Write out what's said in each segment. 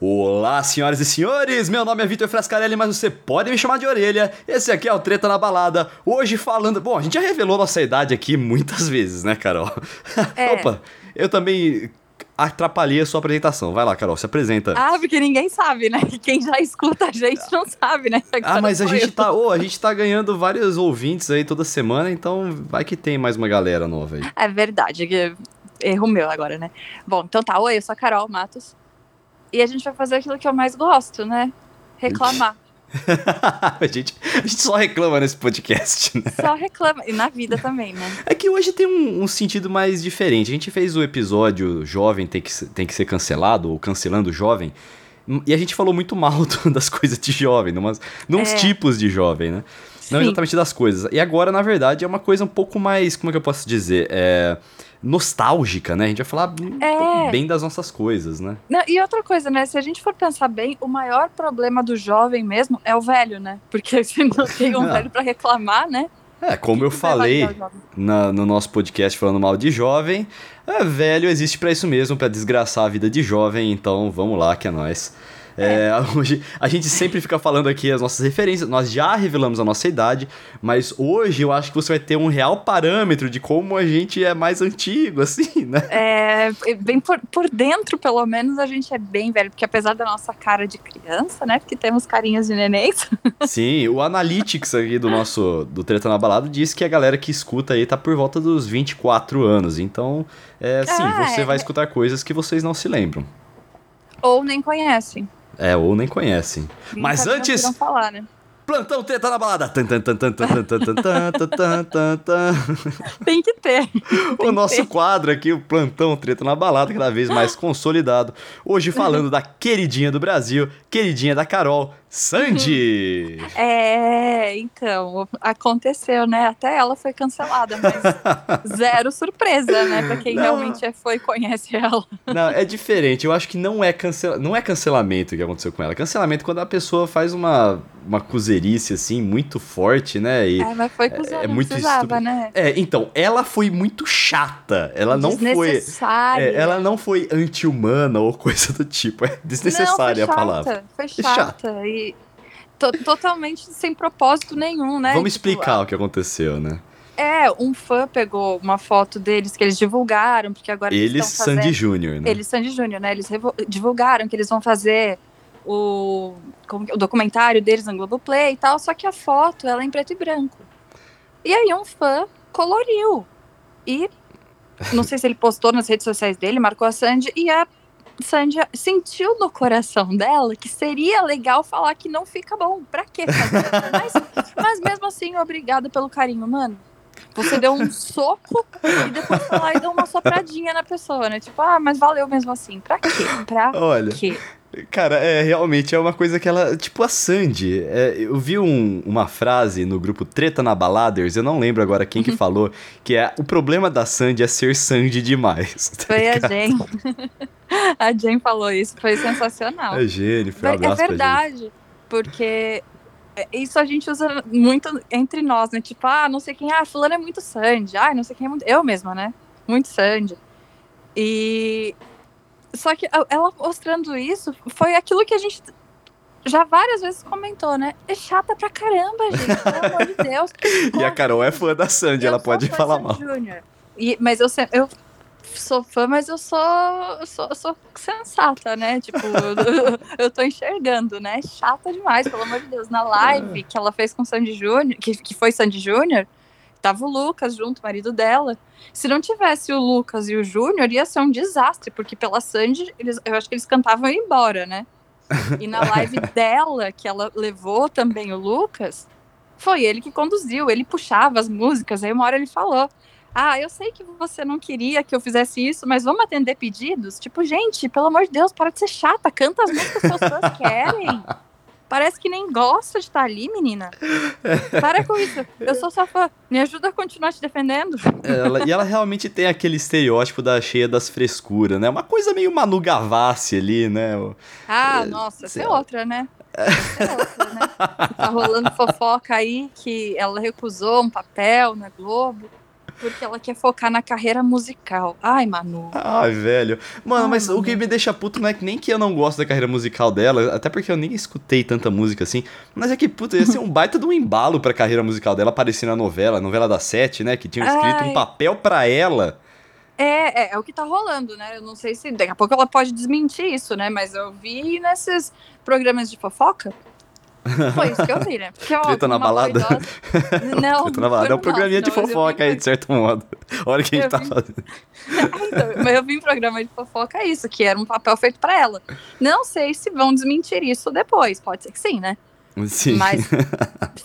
Olá, senhoras e senhores! Meu nome é Vitor Frascarelli, mas você pode me chamar de orelha. Esse aqui é o Treta na Balada. Hoje falando. Bom, a gente já revelou nossa idade aqui muitas vezes, né, Carol? É. Opa, eu também atrapalhei a sua apresentação. Vai lá, Carol, se apresenta. Ah, porque ninguém sabe, né? Quem já escuta a gente não sabe, né? Ah, mas a gente tá, ô, a gente tá ganhando vários ouvintes aí toda semana, então vai que tem mais uma galera nova aí. É verdade, que- erro meu agora, né? Bom, então tá. Oi, eu sou a Carol Matos. E a gente vai fazer aquilo que eu mais gosto, né? Reclamar. a, gente, a gente só reclama nesse podcast, né? Só reclama. E na vida também, né? É que hoje tem um, um sentido mais diferente. A gente fez o episódio Jovem tem que, ser- tem que ser cancelado, ou cancelando o jovem. E a gente falou muito mal das coisas de jovem, numas, nos É. tipos de jovem, né? Não Sim. exatamente das coisas. E agora, na verdade, é uma coisa um pouco mais. Como é que eu posso dizer? É. Nostálgica, né? A gente vai falar É. bem das nossas coisas, né? Não, e outra coisa, né? Se a gente for pensar bem, o maior problema do jovem mesmo é o velho, né? Porque se não tem um velho pra reclamar, né? É, como eu Que falei na- no nosso podcast falando mal de jovem, é, velho existe pra isso mesmo, pra desgraçar a vida de jovem, então vamos lá que é nóis. É, hoje, a gente sempre fica falando aqui as nossas referências, nós já revelamos a nossa idade, mas hoje eu acho que você vai ter um real parâmetro de como a gente é mais antigo, assim, né? É, bem por, por dentro, pelo menos, a gente é bem velho, porque apesar da nossa cara de criança, né? Porque temos carinhas de nenéns. Sim, o Analytics aqui do nosso do Treta na Balada diz que a galera que escuta aí tá por volta dos 24 anos, então, é, sim, Ah, você é. vai escutar coisas que vocês não se lembram. Ou nem conhecem. É, ou nem conhecem. Mas antes. Falar, né? Plantão treta na balada. Tem que ter. Tem o nosso ter. quadro aqui, o Plantão Treta na Balada, cada vez mais consolidado. Hoje falando da queridinha do Brasil, queridinha da Carol, Sandy. É, então, aconteceu, né? Até ela foi cancelada, mas zero surpresa, né? Pra quem Não. realmente é e conhece ela. Não, é diferente. Eu acho que não é, cancela... não é cancelamento que aconteceu com ela. Cancelamento é quando a pessoa faz uma, uma cuzerice, assim, muito forte, né? E... É, mas foi com é não muito precisava, estúpido. né? É, então, ela foi muito chata. Ela não foi. Desnecessária. É, ela não foi anti-humana ou coisa do tipo. É desnecessária não, a foi palavra. chata, Foi É chata. E totalmente sem propósito nenhum, né? Vamos Tipo, explicar o que aconteceu, né? É, um fã pegou uma foto deles que eles divulgaram, porque agora Eles, eles fazendo... Sandy Júnior, né? Eles, Sandy Júnior, né? Eles divulgaram que eles vão fazer o, o documentário deles no Globoplay e tal, só que a foto, ela é em preto e branco. E aí um fã coloriu. E não sei se ele postou nas redes sociais dele, marcou a Sandy, e a Sandy sentiu no coração dela que seria legal falar que não fica bom. Pra quê? Mas, mas mesmo assim, obrigada pelo carinho, mano. Você deu um soco e depois foi lá e deu uma sopradinha na pessoa, né? Tipo, ah, mas valeu mesmo assim. Pra quê? Pra Olha, quê? Cara, é realmente é uma coisa que ela. Tipo a Sandy. é, eu vi um- uma frase no grupo Treta na Baladers, eu não lembro agora quem que falou, que é o problema da Sandy é ser Sandy demais. tá Foi a ligado? Jen. a Jen falou isso, foi sensacional. É Jennifer, um é abraço pra verdade, porque isso a gente usa muito entre nós, né? Tipo, ah, não sei quem, ah, fulano é muito Sandy, ah, não sei quem é muito. Eu mesma, né? Muito Sandy. E. Só que ela mostrando isso foi aquilo que a gente já várias vezes comentou, né? É chata pra caramba, gente, pelo amor de Deus. E a Carol é fã da Sandy, Eu ela pode falar mal. E, mas eu, eu sou fã, mas eu sou, sou, sou sensata, né? Tipo, eu, eu tô enxergando, né? Chata demais, pelo amor de Deus. Na live que ela fez com o Sandy Júnior, que, que foi Sandy Júnior, tava o Lucas junto, o marido dela. Se não tivesse o Lucas e o Júnior, ia ser um desastre, porque pela Sandy, eles, eu acho que eles cantavam e embora, né? E na live dela, que ela levou também o Lucas, foi ele que conduziu, ele puxava as músicas. Aí uma hora ele falou: Ah, eu sei que você não queria que eu fizesse isso, mas vamos atender pedidos? Tipo, gente, pelo amor de Deus, para de ser chata, canta as músicas que as pessoas querem. Parece que nem gosta de estar ali, menina. Para com isso. Eu sou sua fã. Me ajuda a continuar te defendendo. Ela- e ela realmente tem aquele estereótipo da cheia das frescuras, né? Uma coisa meio Manu Gavassi ali, né? Ah, nossa, essa é outra, né? Essa é outra, né? Tá rolando fofoca aí que ela recusou um papel na Globo. Porque ela quer focar na carreira musical. Ai, Manu. Ai, velho. Mano, Ai, mas o Manu. que me deixa puto não é que nem que eu não gosto da carreira musical dela, até porque eu nem escutei tanta música assim, mas é que, puta, ia ser um baita de um embalo pra carreira musical dela aparecer na novela, novela da Sete, né? Que tinha escrito Ai. um papel pra ela. É, é, é o que tá rolando, né? Eu não sei se daqui a pouco ela pode desmentir isso, né? Mas eu vi nesses programas de fofoca. Foi isso que eu vi, né? Porque, ó, Treta na balada? Não, Treta na balada. É um programinha de não, eu fofoca aí, de certo modo. Olha o que a gente Eu tá vi. fazendo. Então, mas eu vi em programa de fofoca isso, que era um papel feito pra ela. Não sei se vão desmentir isso depois, pode ser que sim, né? Sim. Mas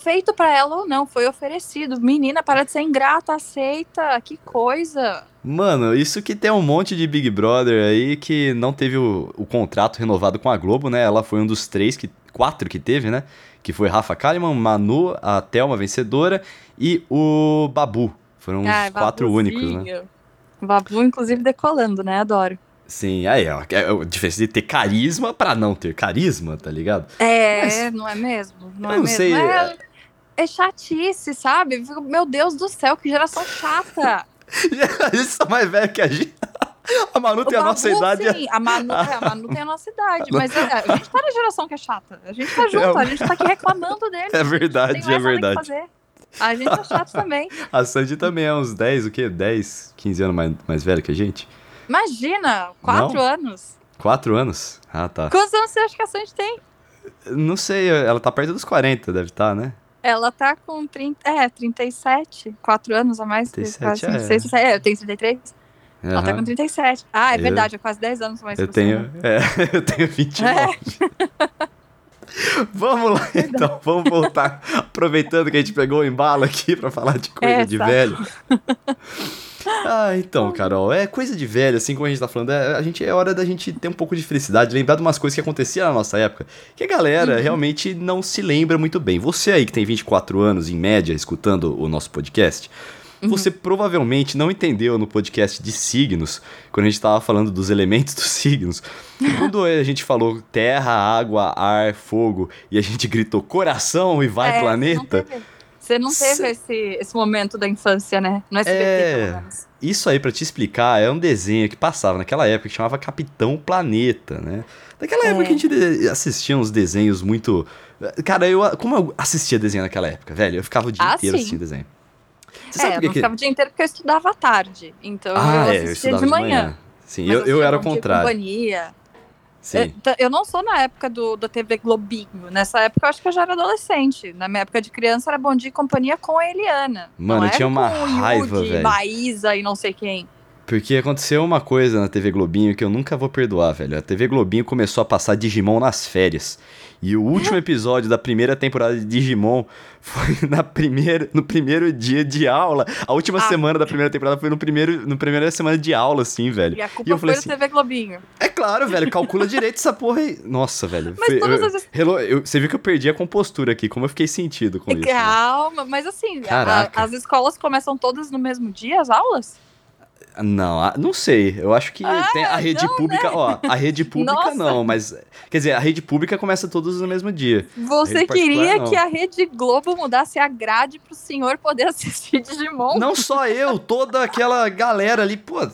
feito pra ela ou não, foi oferecido. Menina, para de ser ingrata, aceita, que coisa. Mano, isso que tem um monte de Big Brother aí que não teve o, o contrato renovado com a Globo, né? Ela foi um dos três, que, quatro que teve, né? Que foi Rafa Kalimann, Manu, a Thelma vencedora e o Babu. Foram os Ai, quatro únicos, né? babuzinho. Babu, inclusive, decolando, né? Adoro. Sim, aí ó, é a diferença de ter carisma pra não ter carisma, tá ligado? É, Mas- não é mesmo? Não é não mesmo? sei, É, é chatice, sabe? Meu Deus do céu, que geração chata. Eles são mais velhos que a gente. A Manu O tem a Babu, nossa idade. Sim, a Manu, é, a Manu tem a nossa idade, mas a, a gente tá na geração que é chata. A gente tá junto, É, a gente tá aqui reclamando dele. É verdade, é verdade. A gente é chato também. A Sandy também é uns 10, o quê? 10, 15 anos mais, mais velho que a gente? Imagina, quatro Não? anos. 4 anos? Ah, tá. Quantos anos você acha que a Sandy tem? Não sei, ela tá perto dos 40, deve estar, né? Ela tá com 30, é, 37, 4 anos a mais. 37, quase é. 36, é, eu tenho 33. Ela tá com 37. Ah, é Eu- verdade, é quase 10 anos mais Eu que você, tenho, né? é, eu tenho 29. vamos lá, então, vamos voltar. Aproveitando que a gente pegou o embalo aqui pra falar de coisa É, de tá. velho. Ah, então, Carol, é coisa de velho, assim como a gente tá falando, é, a gente, é hora da gente ter um pouco de felicidade, lembrar de umas coisas que aconteciam na nossa época, que a galera Uhum. realmente não se lembra muito bem. Você aí que tem 24 anos, em média, escutando o nosso podcast, Uhum. você provavelmente não entendeu no podcast de signos, quando a gente tava falando dos elementos dos signos, quando a gente falou terra, água, ar, fogo, e a gente gritou coração e vai É, planeta, não teve, você não teve esse, esse momento da infância, né? No SBT, É. pelo menos. Isso aí, pra te explicar, é um desenho que passava naquela época que chamava Capitão Planeta, né? Daquela É. época que a gente de- assistia uns desenhos muito. Cara, eu. Como eu assistia desenho naquela época, velho? Eu ficava o dia Ah, inteiro sim. assistindo desenho. Você É, sabe eu por que não ficava o dia inteiro porque eu estudava à tarde. Então Ah, eu é, eu assistia estudava de manhã. Sim, Mas eu, eu assistia era o contrário. Companhia. Eu, eu não sou na época do, do TV Globinho. Nessa época eu acho que eu já era adolescente. Na minha época de criança era Bom Dia e Companhia com a Eliana. Mano, não tinha uma com raiva, Yudi, velho. Maísa e não sei quem. Porque aconteceu uma coisa na TV Globinho que eu nunca vou perdoar, velho. A TV Globinho começou a passar Digimon nas férias. E o último episódio da primeira temporada de Digimon foi na primeira, no primeiro dia de aula. A última Ah. semana da primeira temporada foi no primeiro, no primeira semana de aula, assim, velho. E a culpa E eu foi falei assim, TV Globinho. é claro, velho, calcula direito essa porra aí. Nossa, velho. Mas foi- todas eu- as- Hello, eu- você viu que eu perdi a compostura aqui, como eu fiquei sentido com isso. né? Calma, mas assim, a- as escolas começam todas no mesmo dia, as aulas? Não, não sei. Eu acho que Ah, tem a rede não, pública, ó, a rede pública Nossa. não, mas quer dizer, a rede pública começa todos no mesmo dia. Você queria não. que a Rede Globo mudasse a grade pro senhor poder assistir Digimon? Não só eu, toda aquela galera ali, pô.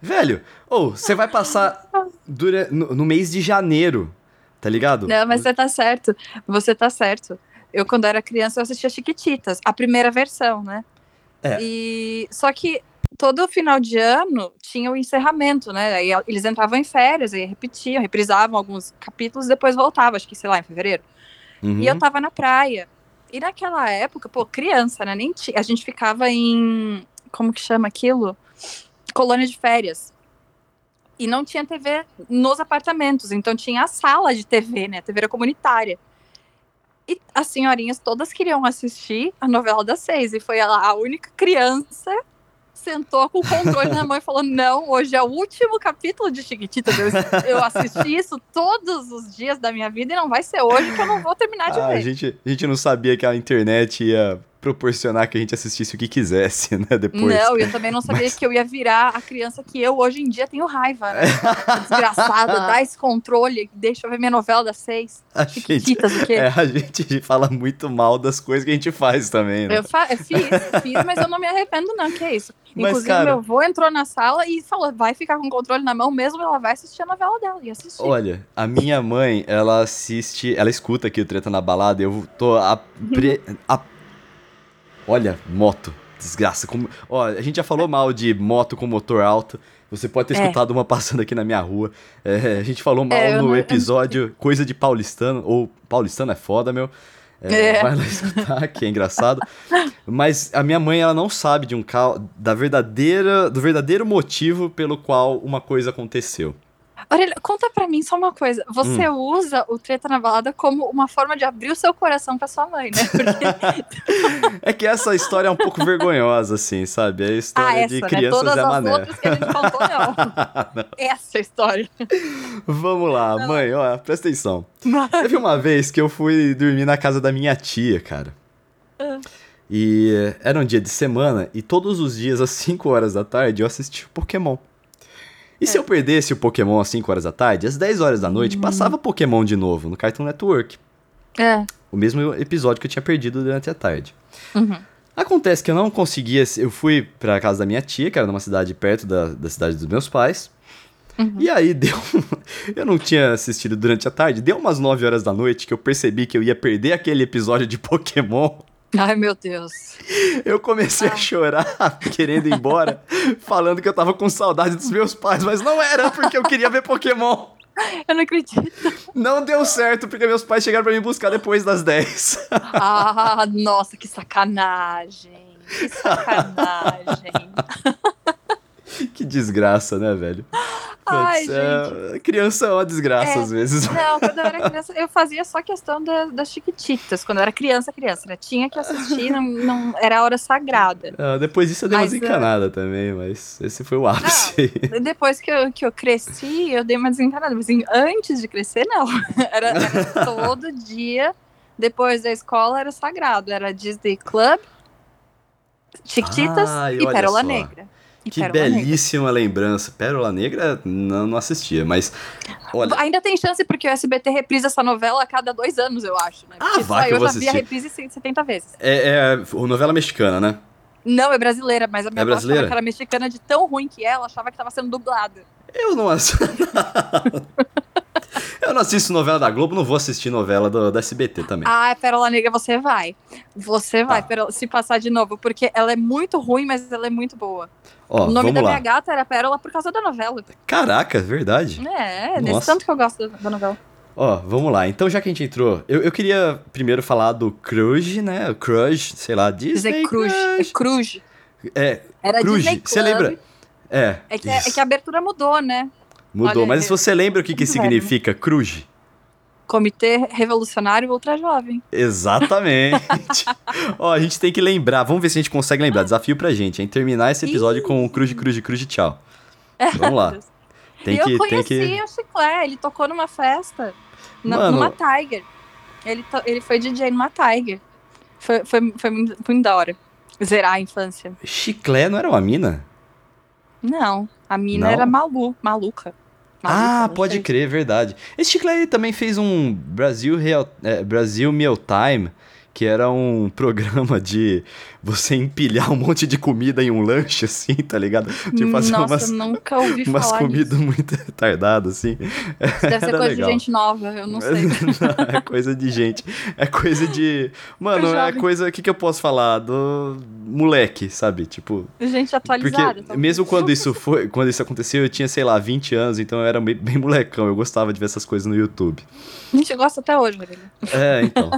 Velho, ou você vai passar dura, no, no mês de janeiro, tá ligado? Não, mas você tá certo. Você tá certo. Eu, quando era criança, eu assistia Chiquititas, a primeira versão, né? É. E só que todo final de ano tinha o encerramento, né? Aí eles entravam em férias, aí repetiam, reprisavam alguns capítulos, depois voltava, acho que sei lá, em fevereiro. Uhum. E eu tava na praia. E naquela época, pô, criança, né? Nem a gente ficava em como que chama aquilo? Colônia de férias. E não tinha TV nos apartamentos, então tinha a sala de TV, né? A TV era comunitária. E as senhorinhas todas queriam assistir a novela das seis. E foi ela a única criança sentou com o controle na mão e falou: Não, hoje é o último capítulo de Chiquititas. Eu, eu assisti isso todos os dias da minha vida e não vai ser hoje que eu não vou terminar de Ah, a ver. gente, a gente não sabia que a internet ia proporcionar que a gente assistisse o que quisesse, né? Depois. Não, eu também não sabia Mas- que eu ia virar a criança que eu hoje em dia tenho raiva, né? Desgraçada, dá esse controle, deixa eu ver minha novela das seis. A gente, Chiquititas, o quê? é, a gente fala muito mal das coisas que a gente faz também, né? Eu, fa- eu fiz, fiz, mas eu não me arrependo, não, que é isso. Mas, Inclusive, cara- meu avô entrou na sala e falou: vai ficar com o controle na mão mesmo, ela vai assistir a novela dela. E assistir. Olha, a minha mãe, ela assiste, ela escuta aqui o Treta na Balada, eu tô a, pre- a- Olha, moto, desgraça. Como... Ó, a gente já falou mal de moto com motor alto, você pode ter É. escutado uma passando aqui na minha rua. É, a gente falou mal É, no não episódio Coisa de Paulistano, ou Paulistano é foda, meu. É, É. Vai lá escutar, que é engraçado. Mas a minha mãe, ela não sabe de um da verdadeira, do verdadeiro motivo pelo qual uma coisa aconteceu. Aurélia, conta pra mim só uma coisa. Você Hum. usa o treta na balada como uma forma de abrir o seu coração pra sua mãe, né? Porque, É que essa história é um pouco vergonhosa, assim, sabe? É a história ah, essa, de né? crianças Todas Zé as Mané. outras que a gente contou, não. Essa é a história. Vamos lá, mãe, ó, presta atenção. Teve uma vez que eu fui dormir na casa da minha tia, cara. Ah. E era um dia de semana e todos os dias às 5 horas da tarde eu assistia Pokémon. E se É. eu perdesse o Pokémon às 5 horas da tarde, às 10 horas da Hum. noite passava Pokémon de novo no Cartoon Network. É. O mesmo episódio que eu tinha perdido durante a tarde. Uhum. Acontece que eu não conseguia. Eu fui pra casa da minha tia, que era numa cidade perto da, da cidade dos meus pais. Uhum. E aí deu. Eu não tinha assistido durante a tarde. Deu umas 9 horas da noite que eu percebi que eu ia perder aquele episódio de Pokémon. Ai, meu Deus. Eu comecei Ah. a chorar, querendo ir embora, falando que eu tava com saudade dos meus pais, mas não era porque eu queria ver Pokémon. Eu não acredito. Não deu certo porque meus pais chegaram pra me buscar depois das 10. Ah, nossa, que sacanagem. Que sacanagem. que desgraça, né, velho? Ai, é, Criança é uma desgraça É. às vezes. Não, quando eu era criança, eu fazia só questão da- das chiquititas. Quando eu era criança, criança, né? Tinha que assistir, não, não- era a hora sagrada. Ah, depois disso eu dei uma Mas, é- desencanada também, mas esse foi o ápice. Depois que eu, que eu cresci, eu dei uma desencanada. Mas assim, antes de crescer, não. Era, era todo dia, depois da escola, era sagrado. Era Disney Club, Chiquititas e olha Pérola só. Negra. E que Pérola Negra. belíssima lembrança. Pérola Negra não, não assistia, mas olha, Ainda tem chance, porque o SBT reprisa essa novela a cada dois anos, eu acho. Né? Ah, Porque vai que saiu, eu vou já vi a assistir. reprise 70 vezes. é, é novela mexicana, né? Não, é brasileira, mas a minha É avó achava brasileira? que era mexicana de tão ruim que ela achava que tava sendo dublada. Eu não assisto. eu não assisto novela da Globo, não vou assistir novela do, da SBT também. Ah, Pérola Negra, você vai. Você vai, Tá. Pérola- se passar de novo, porque ela é muito ruim, mas ela é muito boa. Ó, o nome da lá. minha gata era Pérola por causa da novela. Caraca, verdade. É, Nossa. nesse tanto que eu gosto da, da novela. Ó, vamos lá. Então, já que a gente entrou, eu, eu queria primeiro falar do Crush, né? O Crush, sei lá, Disney Dizer Cruz. É Crush. Cruz. É, Era Cruz, Disney Club. você lembra? É, É que, é isso. que a abertura mudou, né? Mudou. olha, Mas se você lembra o que, que velho. significa Crush? Comitê Revolucionário Ultra Jovem. Exatamente. Ó, a gente tem que lembrar. Vamos ver se a gente consegue lembrar. Desafio pra gente, hein? Terminar esse episódio com o Cruz, Cruz, Cruz, tchau. Vamos lá. Tem e eu que, tem conheci que. o Chiclé, ele tocou numa festa, na- Mano. numa Tiger. Ele, to- ele foi DJ numa Tiger. Foi, foi, foi muito muito da hora. Zerar a infância. Chiclé não era uma mina? Não, a mina Não? era malu, maluca. Maluca, ah, pode sei. crer, verdade. Esse Chiclé ele também fez um Brasil Real, é, Brasil Meal Time, que era um programa de você empilhar um monte de comida em um lanche, assim, tá ligado? Tipo, fazer Nossa, umas, nunca ouvi umas comidas muito retardadas, assim. nisso. Deve ser coisa legal. de gente nova, eu não sei. Não, é coisa de gente. É coisa de. Mano, é coisa. O que, que eu posso falar? Do moleque, sabe? Tipo. gente Porque atualizada. talvez. mesmo quando isso foi, quando isso aconteceu, eu tinha, sei lá, 20 anos, então eu era bem, bem molecão, eu gostava de ver essas coisas no YouTube. A gente gosta até hoje, Marília. É, então.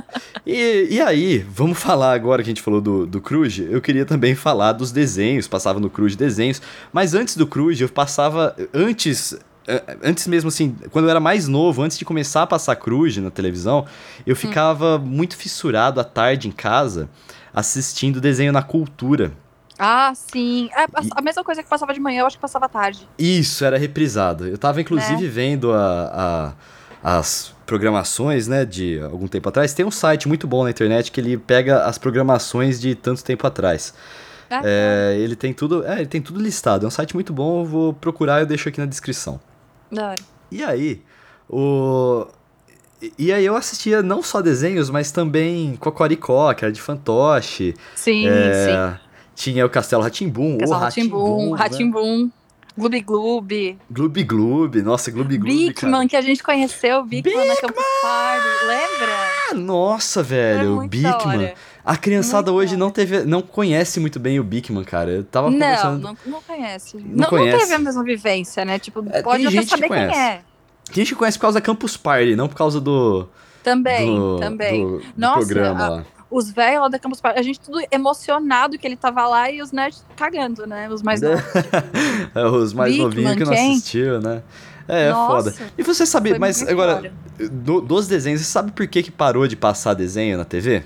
E, e aí, vamos falar agora que a gente falou do, do Cruz, eu queria também falar dos desenhos, passava no Cruz desenhos, mas antes do Cruz eu passava, antes... eh, Antes mesmo assim, quando eu era mais novo, antes de começar a passar Cruz na televisão, eu ficava muito fissurado à tarde em casa, assistindo desenho na cultura. Ah, sim. É, a, a mesma coisa que passava de manhã, eu acho que passava à tarde. Isso, era reprisado. Eu tava inclusive vendo a, as programações, né, de algum tempo atrás, tem um site muito bom na internet que ele pega as programações de tanto tempo atrás. Ah, É, ele tem tudo, é, ele tem tudo listado. É um site muito bom, eu vou procurar e eu deixo aqui na descrição. Da hora. E aí, o e- aí eu assistia não só desenhos, mas também Cocoricó, que era de fantoche. Sim, É, sim. Tinha o Castelo Ratimbum, o Ratimbum, Ratimbum, né? Ratimbum, Gloob Gloob, Gloob Gloob, nossa, Gloob Gloob. Bigman, que a gente conheceu, Bigman na Campus Party, lembra? Ah, nossa, velho, da Bigman. A criançada Muito hoje não teve, não conhece muito bem o Bigman, cara. Eu tava Não, conversando. não, não conhece. Não, não, conhece. teve a mesma vivência, né? Tipo, É, pode até gente que saber quem é. Tem gente que conhece por causa da Campus Party, não por causa do, Também, do, também. do- do Nossa, programa a- lá. Os velhos lá da Campus Party, a gente tudo emocionado que ele tava lá e os nerds cagando, né? Os mais novos. É, Os mais novinhos que não quem? assistiu, né? É, é Nossa, foda. E você sabe, mas agora, do- dos desenhos, você sabe por que, que parou de passar desenho na TV?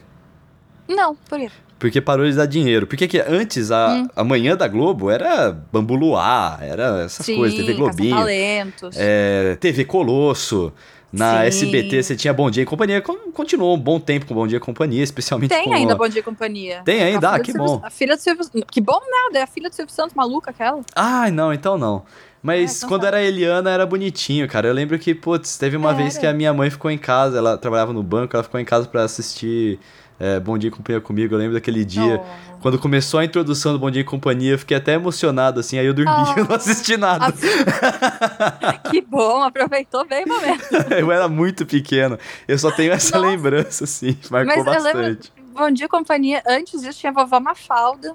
Não, por quê? Porque parou de dar dinheiro. Porque que antes, a, Hum. a manhã da Globo era Bambu Luar, era essas Sim, coisas, TV Globinho, talentos. é, TV Colosso. Na Sim. SBT você tinha Bom Dia e Companhia. con- Continuou um bom tempo com Bom Dia e Companhia, especialmente Tem com... ainda Bom Dia e Companhia. Tem ainda? A Ah, filha que bom. A filha do Silvio... Que bom nada, é a filha do Silvio Santos, maluca aquela. Ai, não, então não. Mas É, então quando tá. era a Eliana era bonitinho, cara. Eu lembro que, putz, teve uma vez que a minha mãe ficou em casa, ela trabalhava no banco, ela ficou em casa pra assistir é, Bom Dia e Companhia comigo. Eu lembro daquele dia. Oh. Quando começou a introdução do Bom Dia e Companhia, eu fiquei até emocionado, assim, aí eu dormi, Oh. eu não assisti nada. Que bom, aproveitou bem o momento. eu era muito pequeno. Eu só tenho essa Nossa. lembrança, assim, marcou Mas eu lembro- bastante. Bom Dia e Companhia, antes disso tinha vovó Mafalda,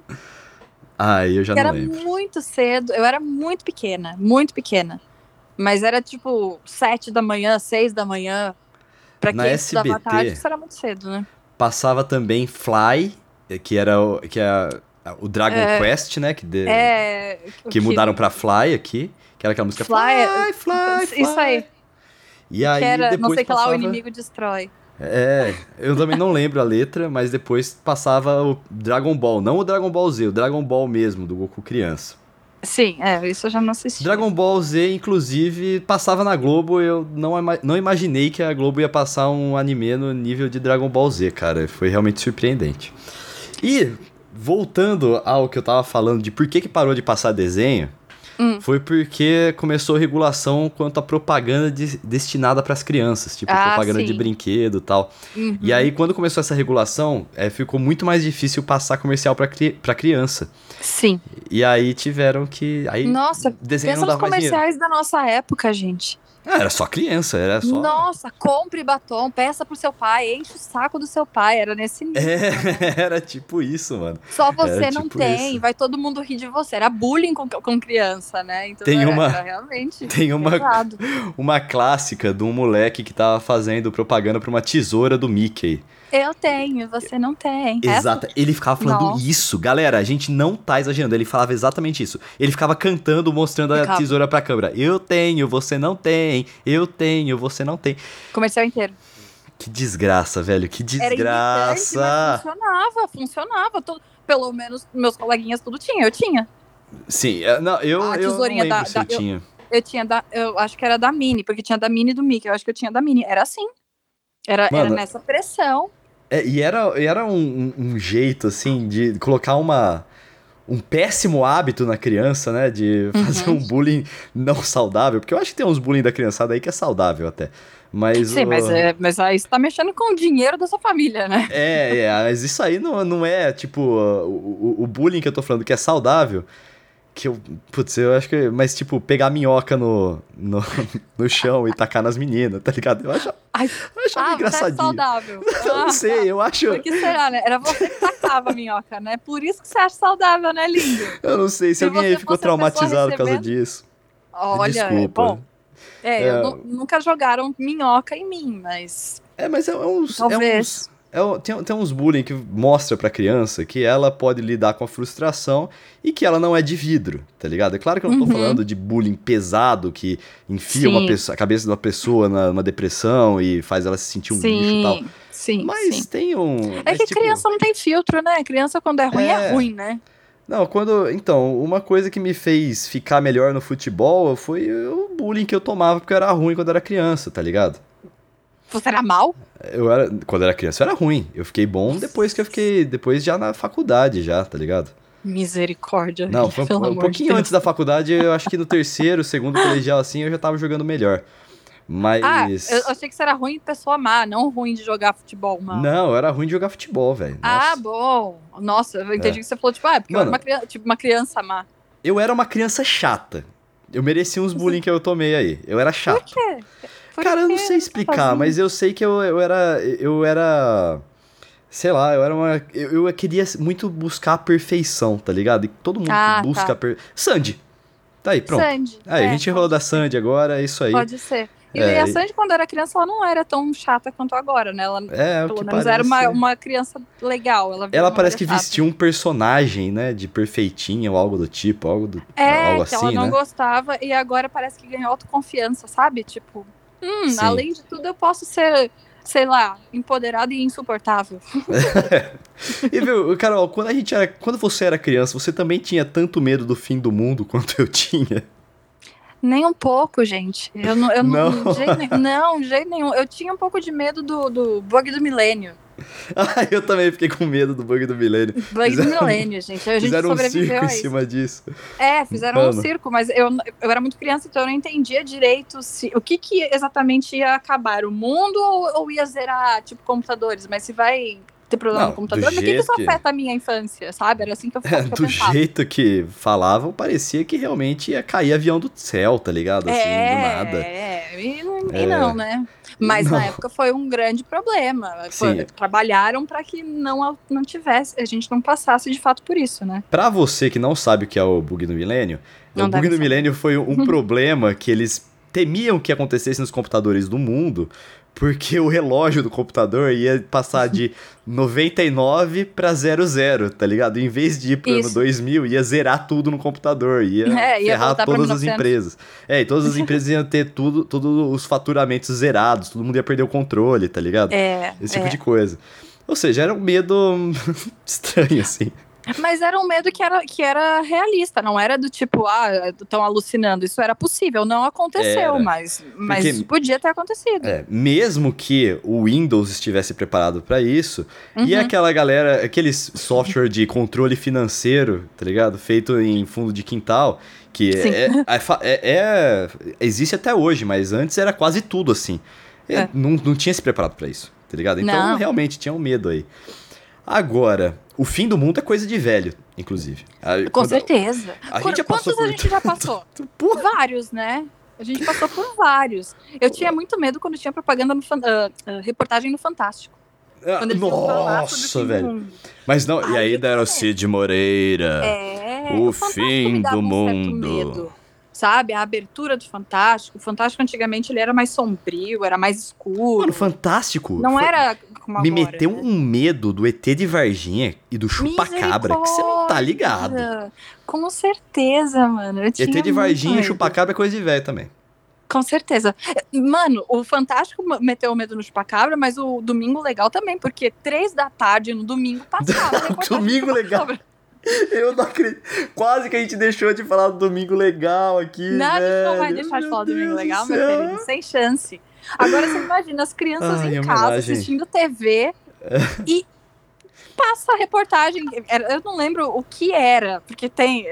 Ai, eu já não era lembro. muito cedo. Eu era muito pequena, muito pequena. Mas era tipo sete da manhã, seis da manhã. Pra Na quem estudava SBT. tarde, isso era muito cedo, né? Passava também Fly, que era o, que é o Dragon É. Quest, né? Que, de- É. que mudaram pra Fly aqui, que era aquela música Fly, Fly, Fly, Fly. Isso aí. E aí que era, depois não sei o que lá, o passava... inimigo destrói. É, eu também não lembro a letra, mas depois passava o Dragon Ball, não o Dragon Ball Z, o Dragon Ball mesmo, do Goku criança. Sim, é, isso eu já não assisti. Dragon Ball Z, inclusive, passava na Globo, eu não, não imaginei que a Globo ia passar um anime no nível de Dragon Ball Z, cara, foi realmente surpreendente. E, voltando ao que eu tava falando de por que que parou de passar desenho, Hum. foi porque começou regulação quanto à propaganda de- destinada para as crianças, tipo Ah, propaganda de sim. brinquedo e tal. Uhum. E aí, quando começou essa regulação, é, ficou muito mais difícil passar comercial para cri pra criança. Sim. E aí tiveram que. Aí Nossa, pensa nos mais dinheiro. comerciais da nossa época, gente. Ah, era só criança, era só. Nossa, compre batom, peça pro seu pai, enche o saco do seu pai. Era nesse nível. É, era tipo isso, mano. Só você era não tipo tem, isso. vai todo mundo rir de você. Era bullying com, com criança, né? Então Tem era, uma- era realmente tem uma-. Uma clássica de um moleque que tava fazendo propaganda pra uma tesoura do Mickey. Eu tenho, você não tem. Exato. Ele ficava falando Nossa. isso. Galera, a gente não tá exagerando. Ele falava exatamente isso. Ele ficava cantando, mostrando a Ficava. tesoura pra câmera. Eu tenho, você não tem. Eu tenho, você não tem. Comercial inteiro. Que desgraça, velho. Que Era desgraça. funcionava, funcionava. Tudo, pelo menos meus coleguinhas tudo tinha, eu tinha. Sim, é, não, eu, A eu não lembro da- se da- eu tinha. Eu tinha da. Eu acho que era da Mini, porque tinha da Mini e do Mickey. Eu acho que eu tinha da Mini. Era assim. Era, era Mano, nessa pressão. É, e era, era um- um jeito, assim, de colocar uma. Um péssimo hábito na criança, né? De fazer Uhum. um bullying não saudável. Porque eu acho que tem uns bullying da criançada aí que é saudável até. Mas. Sim, o- mas, é, mas aí você tá mexendo com o dinheiro da sua família, né? É, é, mas isso aí não, não é, tipo, o, o, o bullying que eu tô falando que é saudável. Que eu. Putz, eu acho que. Mas, tipo, pegar minhoca no, no, no chão e tacar nas meninas, tá ligado? Eu acho, Ai, eu achava ah, você é engraçadinho. saudável. Eu não Ah, sei, eu acho. Por que será, né? Era você que tacava a minhoca, né? Por isso que você acha saudável, né, lindo? Eu não sei se Se alguém aí ficou traumatizado por causa disso. Olha, é Desculpa. bom. É, É. nunca jogaram minhoca em mim, mas É, mas é, é uns. É uns talvez. É tem, tem uns bullying que mostra pra criança que ela pode lidar com a frustração e que ela não é de vidro, tá ligado? É claro que eu não tô Uhum. falando de bullying pesado que enfia uma Sim. pessoa- a cabeça de uma pessoa na- numa depressão e faz ela se sentir um lixo e tal. sim, sim, Mas sim. tem um. É que tipo, criança não tem filtro, né? Criança quando é ruim, é, É. ruim, né? Não, quando. Então, uma coisa que me fez ficar melhor no futebol foi o bullying que eu tomava porque eu era ruim quando era criança, tá ligado? Você era mal? Eu era. Quando eu era criança eu era ruim. Eu fiquei bom depois que eu fiquei. Depois já na faculdade, já, tá ligado? Misericórdia. Não, foi um, um pouquinho de antes da faculdade, eu acho que no terceiro, segundo colegial, assim, eu já tava jogando melhor. Mas. Ah, eu achei que você era ruim de pessoa má, não ruim de jogar futebol, mano. Não, eu era ruim de jogar futebol, velho. Ah, bom. Nossa, eu entendi é. que você falou, tipo, ah, é porque Mano, eu era uma criança, tipo, uma criança má. Eu era uma criança chata. Eu merecia uns bullying que eu tomei aí. Eu era chato. Por quê? Por Cara, eu não sei explicar, mas eu sei que eu, eu era. Eu era. Sei lá, eu era uma. Eu, eu queria muito buscar a perfeição, tá ligado? E todo mundo ah, busca tá. a per... Sandy. Tá aí, pronto. Sandy. Aí, é, a gente falou da Sandy agora, é isso aí. Pode ser. E é, a Sandy, quando era criança, ela não era tão chata quanto agora, né? Ela, é, pelo menos, parece... era uma, uma criança legal. Ela, ela parece que chata. vestia um personagem, né? De perfeitinha ou algo do tipo, algo, do, é, algo assim, ela não né? gostava e agora parece que ganhou autoconfiança, sabe? Tipo, hum, além de tudo, eu posso ser sei lá, empoderado e insuportável. e viu, Carol, quando a gente era, quando você era criança, você também tinha tanto medo do fim do mundo quanto eu tinha? Nem um pouco, gente. Eu não, eu não. Não, de jeito nenhum, não, jeito nenhum. Eu tinha um pouco de medo do, do bug do milênio. Ah, eu também fiquei com medo do bug do milênio. Bug do milênio, gente. A gente fizeram sobreviveu um circo em cima disso. É, fizeram Mano. um circo, mas eu, eu era muito criança, então eu não entendia direito se, o que, que exatamente ia acabar, o mundo ou, ou ia zerar, tipo, computadores. Mas se vai ter problema não, no computador, mas o que, que isso afeta a minha infância, sabe? Era assim que eu, é, que eu Do pensava. jeito que falavam, parecia que realmente ia cair avião do céu, tá ligado? Assim, é, do nada. É, e, e é. não, né? Mas não. na época foi um grande problema. Foi, trabalharam para que não, não tivesse, a gente não passasse de fato por isso, né? Para você que não sabe o que é o bug do milênio, o bug do milênio foi um problema que eles temiam que acontecesse nos computadores do mundo, porque o relógio do computador ia passar de 99 para 00, tá ligado? Em vez de ir pro Isso. ano 2000, ia zerar tudo no computador, ia, é, ia ferrar todas as empresas. É, e todas as empresas iam ter tudo, todos os faturamentos zerados, todo mundo ia perder o controle, tá ligado? É. Esse tipo é. de coisa. Ou seja, era um medo estranho, assim. Mas era um medo que era, que era realista, não era do tipo, ah, estão alucinando. Isso era possível, não aconteceu, era. mas, mas Porque, podia ter acontecido. É, mesmo que o Windows estivesse preparado para isso, uhum. e aquela galera, aqueles software de controle financeiro, tá ligado? Feito em fundo de quintal, que é, é, é, é, existe até hoje, mas antes era quase tudo assim. É. Não, não tinha se preparado para isso, tá ligado? Então não. realmente tinha um medo aí. Agora, o fim do mundo é coisa de velho, inclusive. A, Com certeza. A gente já passou Quantos por... a gente já passou? Vários, né? A gente passou por vários. Eu tinha muito medo quando tinha propaganda no uh, uh, reportagem no Fantástico. Ah, nossa, velho. Mas não, Ai, e aí o Cid Moreira. É, o, o fim do mundo sabe? A abertura do Fantástico. O Fantástico antigamente ele era mais sombrio, era mais escuro. Mano, Fantástico. Não era como Me agora, meteu né? um medo do ET de Varginha e do Chupacabra que você não tá ligado. Com certeza, mano. Eu tinha ET de Varginha e Chupacabra é coisa de velho também. Com certeza. Mano, o Fantástico meteu o medo no Chupacabra, mas o Domingo Legal também, porque três da tarde no domingo passava. domingo Legal. Eu não acredito. Quase que a gente deixou de falar do Domingo Legal aqui. Não, velho. a gente não vai deixar de falar do Domingo Legal, meu querido, sem chance. Agora você imagina as crianças Ai, em casa assistindo TV e passa a reportagem. Eu não lembro o que era, porque tem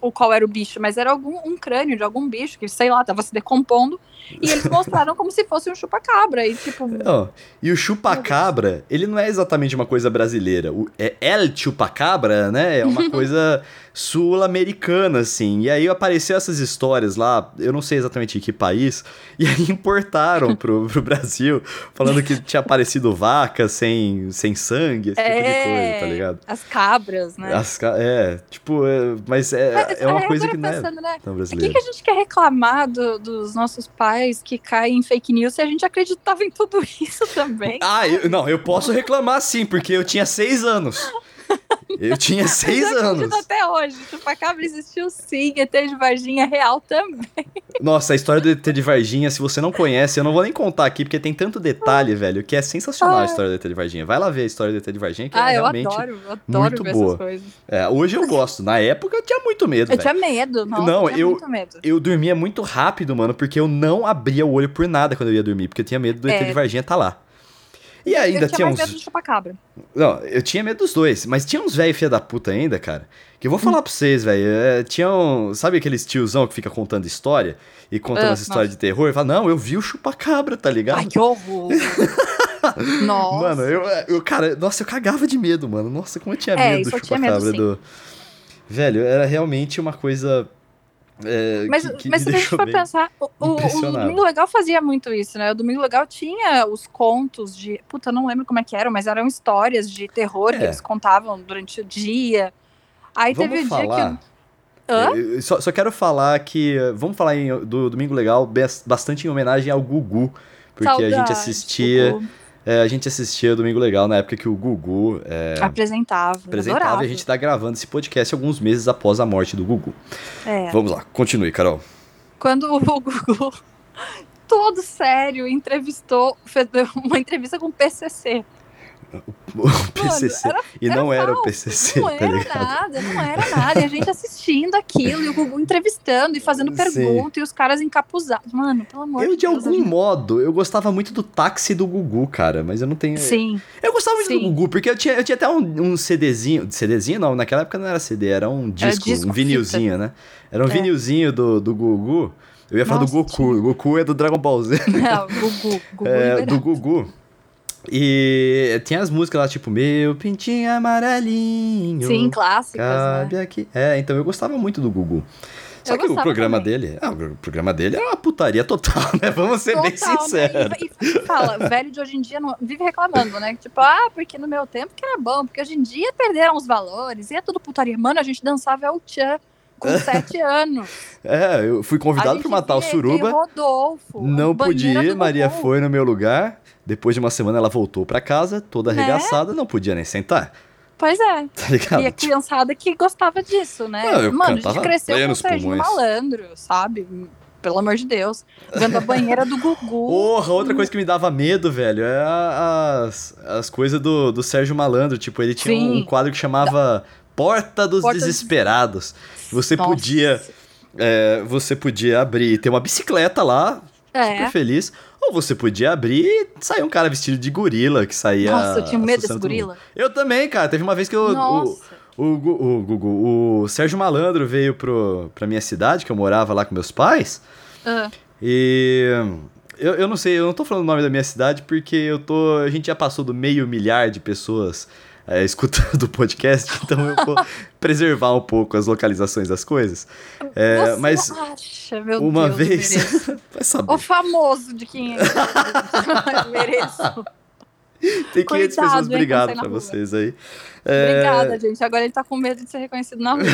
o qual era o bicho, mas era algum um crânio de algum bicho que, sei lá, tava se decompondo. E eles mostraram como se fosse um chupacabra. E tipo. Não, e o chupacabra, ele não é exatamente uma coisa brasileira. O, é El Chupacabra, né? É uma coisa sul-americana, assim. E aí apareceu essas histórias lá, eu não sei exatamente em que país, e aí importaram pro, pro Brasil, falando que tinha aparecido vaca sem, sem sangue, esse é, tipo de é, coisa, tá ligado? As cabras, né? As, é, tipo, é, mas é, é uma coisa que não é né? tão brasileira. O que, que a gente quer reclamar do, dos nossos pais que caem em fake news se a gente acreditava em tudo isso também? Ah, eu, não, eu posso reclamar sim, porque eu tinha seis anos. Eu tinha seis Eu anos. até hoje. Chupacabra existiu sim, ET de Varginha é real também. Nossa, a história do ET de Varginha, se você não conhece, eu não vou nem contar aqui, porque tem tanto detalhe, velho, que é sensacional a Ai. história do ET de Varginha. Vai lá ver a história do ET de Varginha, que Ah, é eu realmente... adoro, eu adoro muito ver boa. essas coisas. É, hoje eu gosto. Na época eu tinha muito medo, Eu velho. tinha medo, nossa, Não, eu eu- muito medo. Eu dormia muito rápido, mano, porque eu não abria o olho por nada quando eu ia dormir, porque eu tinha medo do ET É. de Varginha estar lá. E ainda eu tinha tinha mais uns. medo do chupacabra. Não, eu tinha medo dos dois, mas tinha uns velho filha da puta ainda, cara. Que eu vou falar pra vocês, velho. é, tinha um. Sabe aqueles tiozão que fica contando história? E contando Ah, as histórias de terror? E fala, não, eu vi o chupacabra, tá ligado? Ai, que horror. nossa. Mano, eu, eu, cara, nossa, eu cagava de medo, mano. Nossa, como eu tinha É, medo do medo, chupacabra sim. do. Velho, era realmente uma coisa. É, Mas, que, que mas se a gente for pensar, o, o-. Domingo Legal fazia muito isso, né? O Domingo Legal tinha os contos de. Puta, eu não lembro como é que eram, mas eram histórias de terror que É. eles contavam durante o dia. Aí Vamos teve o dia que. Eu- eu só, só quero falar que. Vamos falar em- do Domingo Legal bas- bastante em homenagem ao Gugu. Porque a gente assistia. Gugu. É, a gente assistia Domingo Legal na época que o Gugu é, Apresentava. apresentava adorava. e a gente tá gravando esse podcast alguns meses após a morte do Gugu. É. Vamos lá, continue, Carol. Quando o Gugu, todo sério, entrevistou, fez uma entrevista com o PCC. O PCC. era- e não era, o PCC, Não tá era ligado? nada, não era nada. E a gente assistindo aquilo, e o Gugu entrevistando e fazendo Sim. pergunta, e os caras encapuzados. Mano, pelo amor Eu, de de Deus. algum a gente- modo, eu gostava muito do táxi do Gugu, cara, mas eu não tenho. Sim, Eu gostava muito do Sim. Gugu, porque eu tinha, eu tinha até um, um CDzinho. CDzinho não, naquela época não era CD, era um disco, disco, um vinilzinho, né? Era um É. vinilzinho do, do Gugu. Eu ia falar do Nossa, Goku. O Goku é do Dragon Ball Z. não, Gugu, Gugu é, do Gugu. E tinha as músicas lá, tipo, meu pintinho amarelinho. Sim, clássicas, Cabe né? aqui. É, então eu gostava muito do Gugu. Só Eu que o programa também. dele. Ah, o programa dele era uma putaria total, né? Vamos ser bem Total, né? sinceros. E, e fala, velho de hoje em dia não, vive reclamando, né? Tipo, ah, porque no meu tempo que era bom, porque hoje em dia perderam os valores, e é tudo putaria. Mano, a gente dançava El Chan com sete anos. É, eu fui convidado pra matar o Suruba. Rodolfo. Não podia ir, Maria foi no meu lugar. Depois de uma semana ela voltou pra casa, toda Né? arregaçada, não podia nem sentar. Pois é. Tá ligado? E a criançada que gostava disso, né? Não, eu Mano, a gente cresceu com o Serginho pulmões. Malandro, sabe? Pelo amor de Deus. Vendo a banheira do Gugu. Porra, outra coisa que me dava medo, velho, é as, as coisas do, do Sérgio Malandro. Tipo, ele tinha um, Sim. um quadro que chamava Porta dos Porta dos- Desesperados. Você Nossa. podia. é, você podia abrir e ter uma bicicleta lá, super É. feliz. Ou você podia abrir e sair um cara vestido de gorila que saía. Nossa, eu tinha medo desse gorila. Eu também, cara. Teve uma vez que eu, o, Nossa. o, o, Gugu- o Sérgio Malandro veio pro, pra minha cidade, que eu morava lá com meus pais. Ah, E eu, eu não sei, eu não tô falando o nome da minha cidade porque eu tô. A gente já passou do meio milhar de pessoas é, escutando o podcast, então eu vou preservar um pouco as localizações das coisas. É, você mas acha, meu uma Deus, eu vez. vai saber. O famoso de quem é. Eu mereço. Tem 500 Cuidado, pessoas, hein, obrigado pra rua. vocês aí. É, Obrigada, gente. Agora ele tá com medo de ser reconhecido na rua.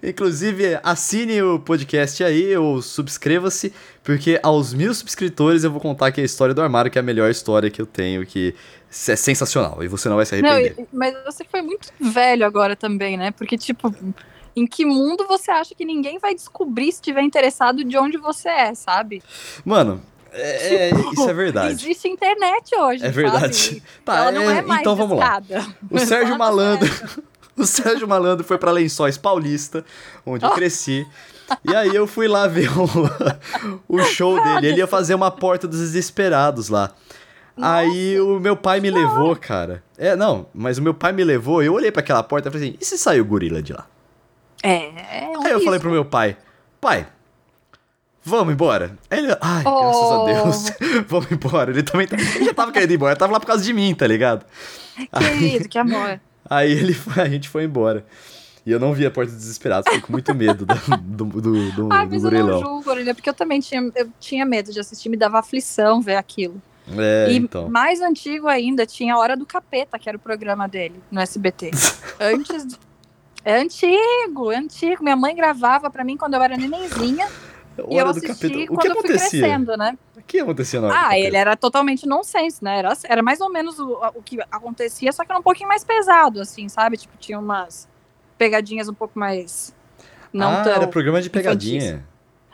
Inclusive, assine o podcast aí ou subscreva-se, porque aos mil subscritores eu vou contar aqui a história do armário, que é a melhor história que eu tenho, que é sensacional e você não vai se Não, arrepender. e- mas você foi muito velho agora também, né? Porque, tipo, em que mundo você acha que ninguém vai descobrir se tiver interessado de onde você é, sabe? Mano, é, é- isso é verdade. Existe internet hoje. É verdade. sabe? Tá, não é- é então vamos lá. O Sérgio Malandro, o Sérgio Malandro foi pra Lençóis Paulista, onde eu Oh. E aí eu fui lá ver o, o show dele. Ele ia fazer uma porta dos desesperados lá. Aí o meu pai me levou, cara. É, não, mas o meu pai me levou, eu olhei pra aquela porta e falei assim: e se saiu o gorila de lá? É, é um Aí eu falei risco. pro meu pai: pai, vamos embora. Aí ele, ai, graças Oh. a Deus, vamos embora. Ele também ele já tava querendo ir embora, tava lá por causa de mim, tá ligado? Querido, que amor. Aí ele a gente foi embora. E eu não vi a porta dos desesperados, fiquei com muito medo do, do, do, do, Ah, do mas eu não gorilão. julgo, Orelha, porque eu também tinha, eu tinha medo de assistir, me dava aflição ver aquilo. É, e então. mais antigo ainda, tinha a Hora do Capeta, que era o programa dele no SBT. Antes. de- É antigo, é antigo. Minha mãe gravava pra mim quando eu era nenenzinha. e eu Hora assisti quando que eu fui crescendo, né? O que acontecia na hora Ah, ele era totalmente nonsense, né? Era, era mais ou menos o, o que acontecia, só que era um pouquinho mais pesado, assim, sabe? Tipo, tinha umas pegadinhas um pouco mais. Não ah, era programa de infantis. pegadinha.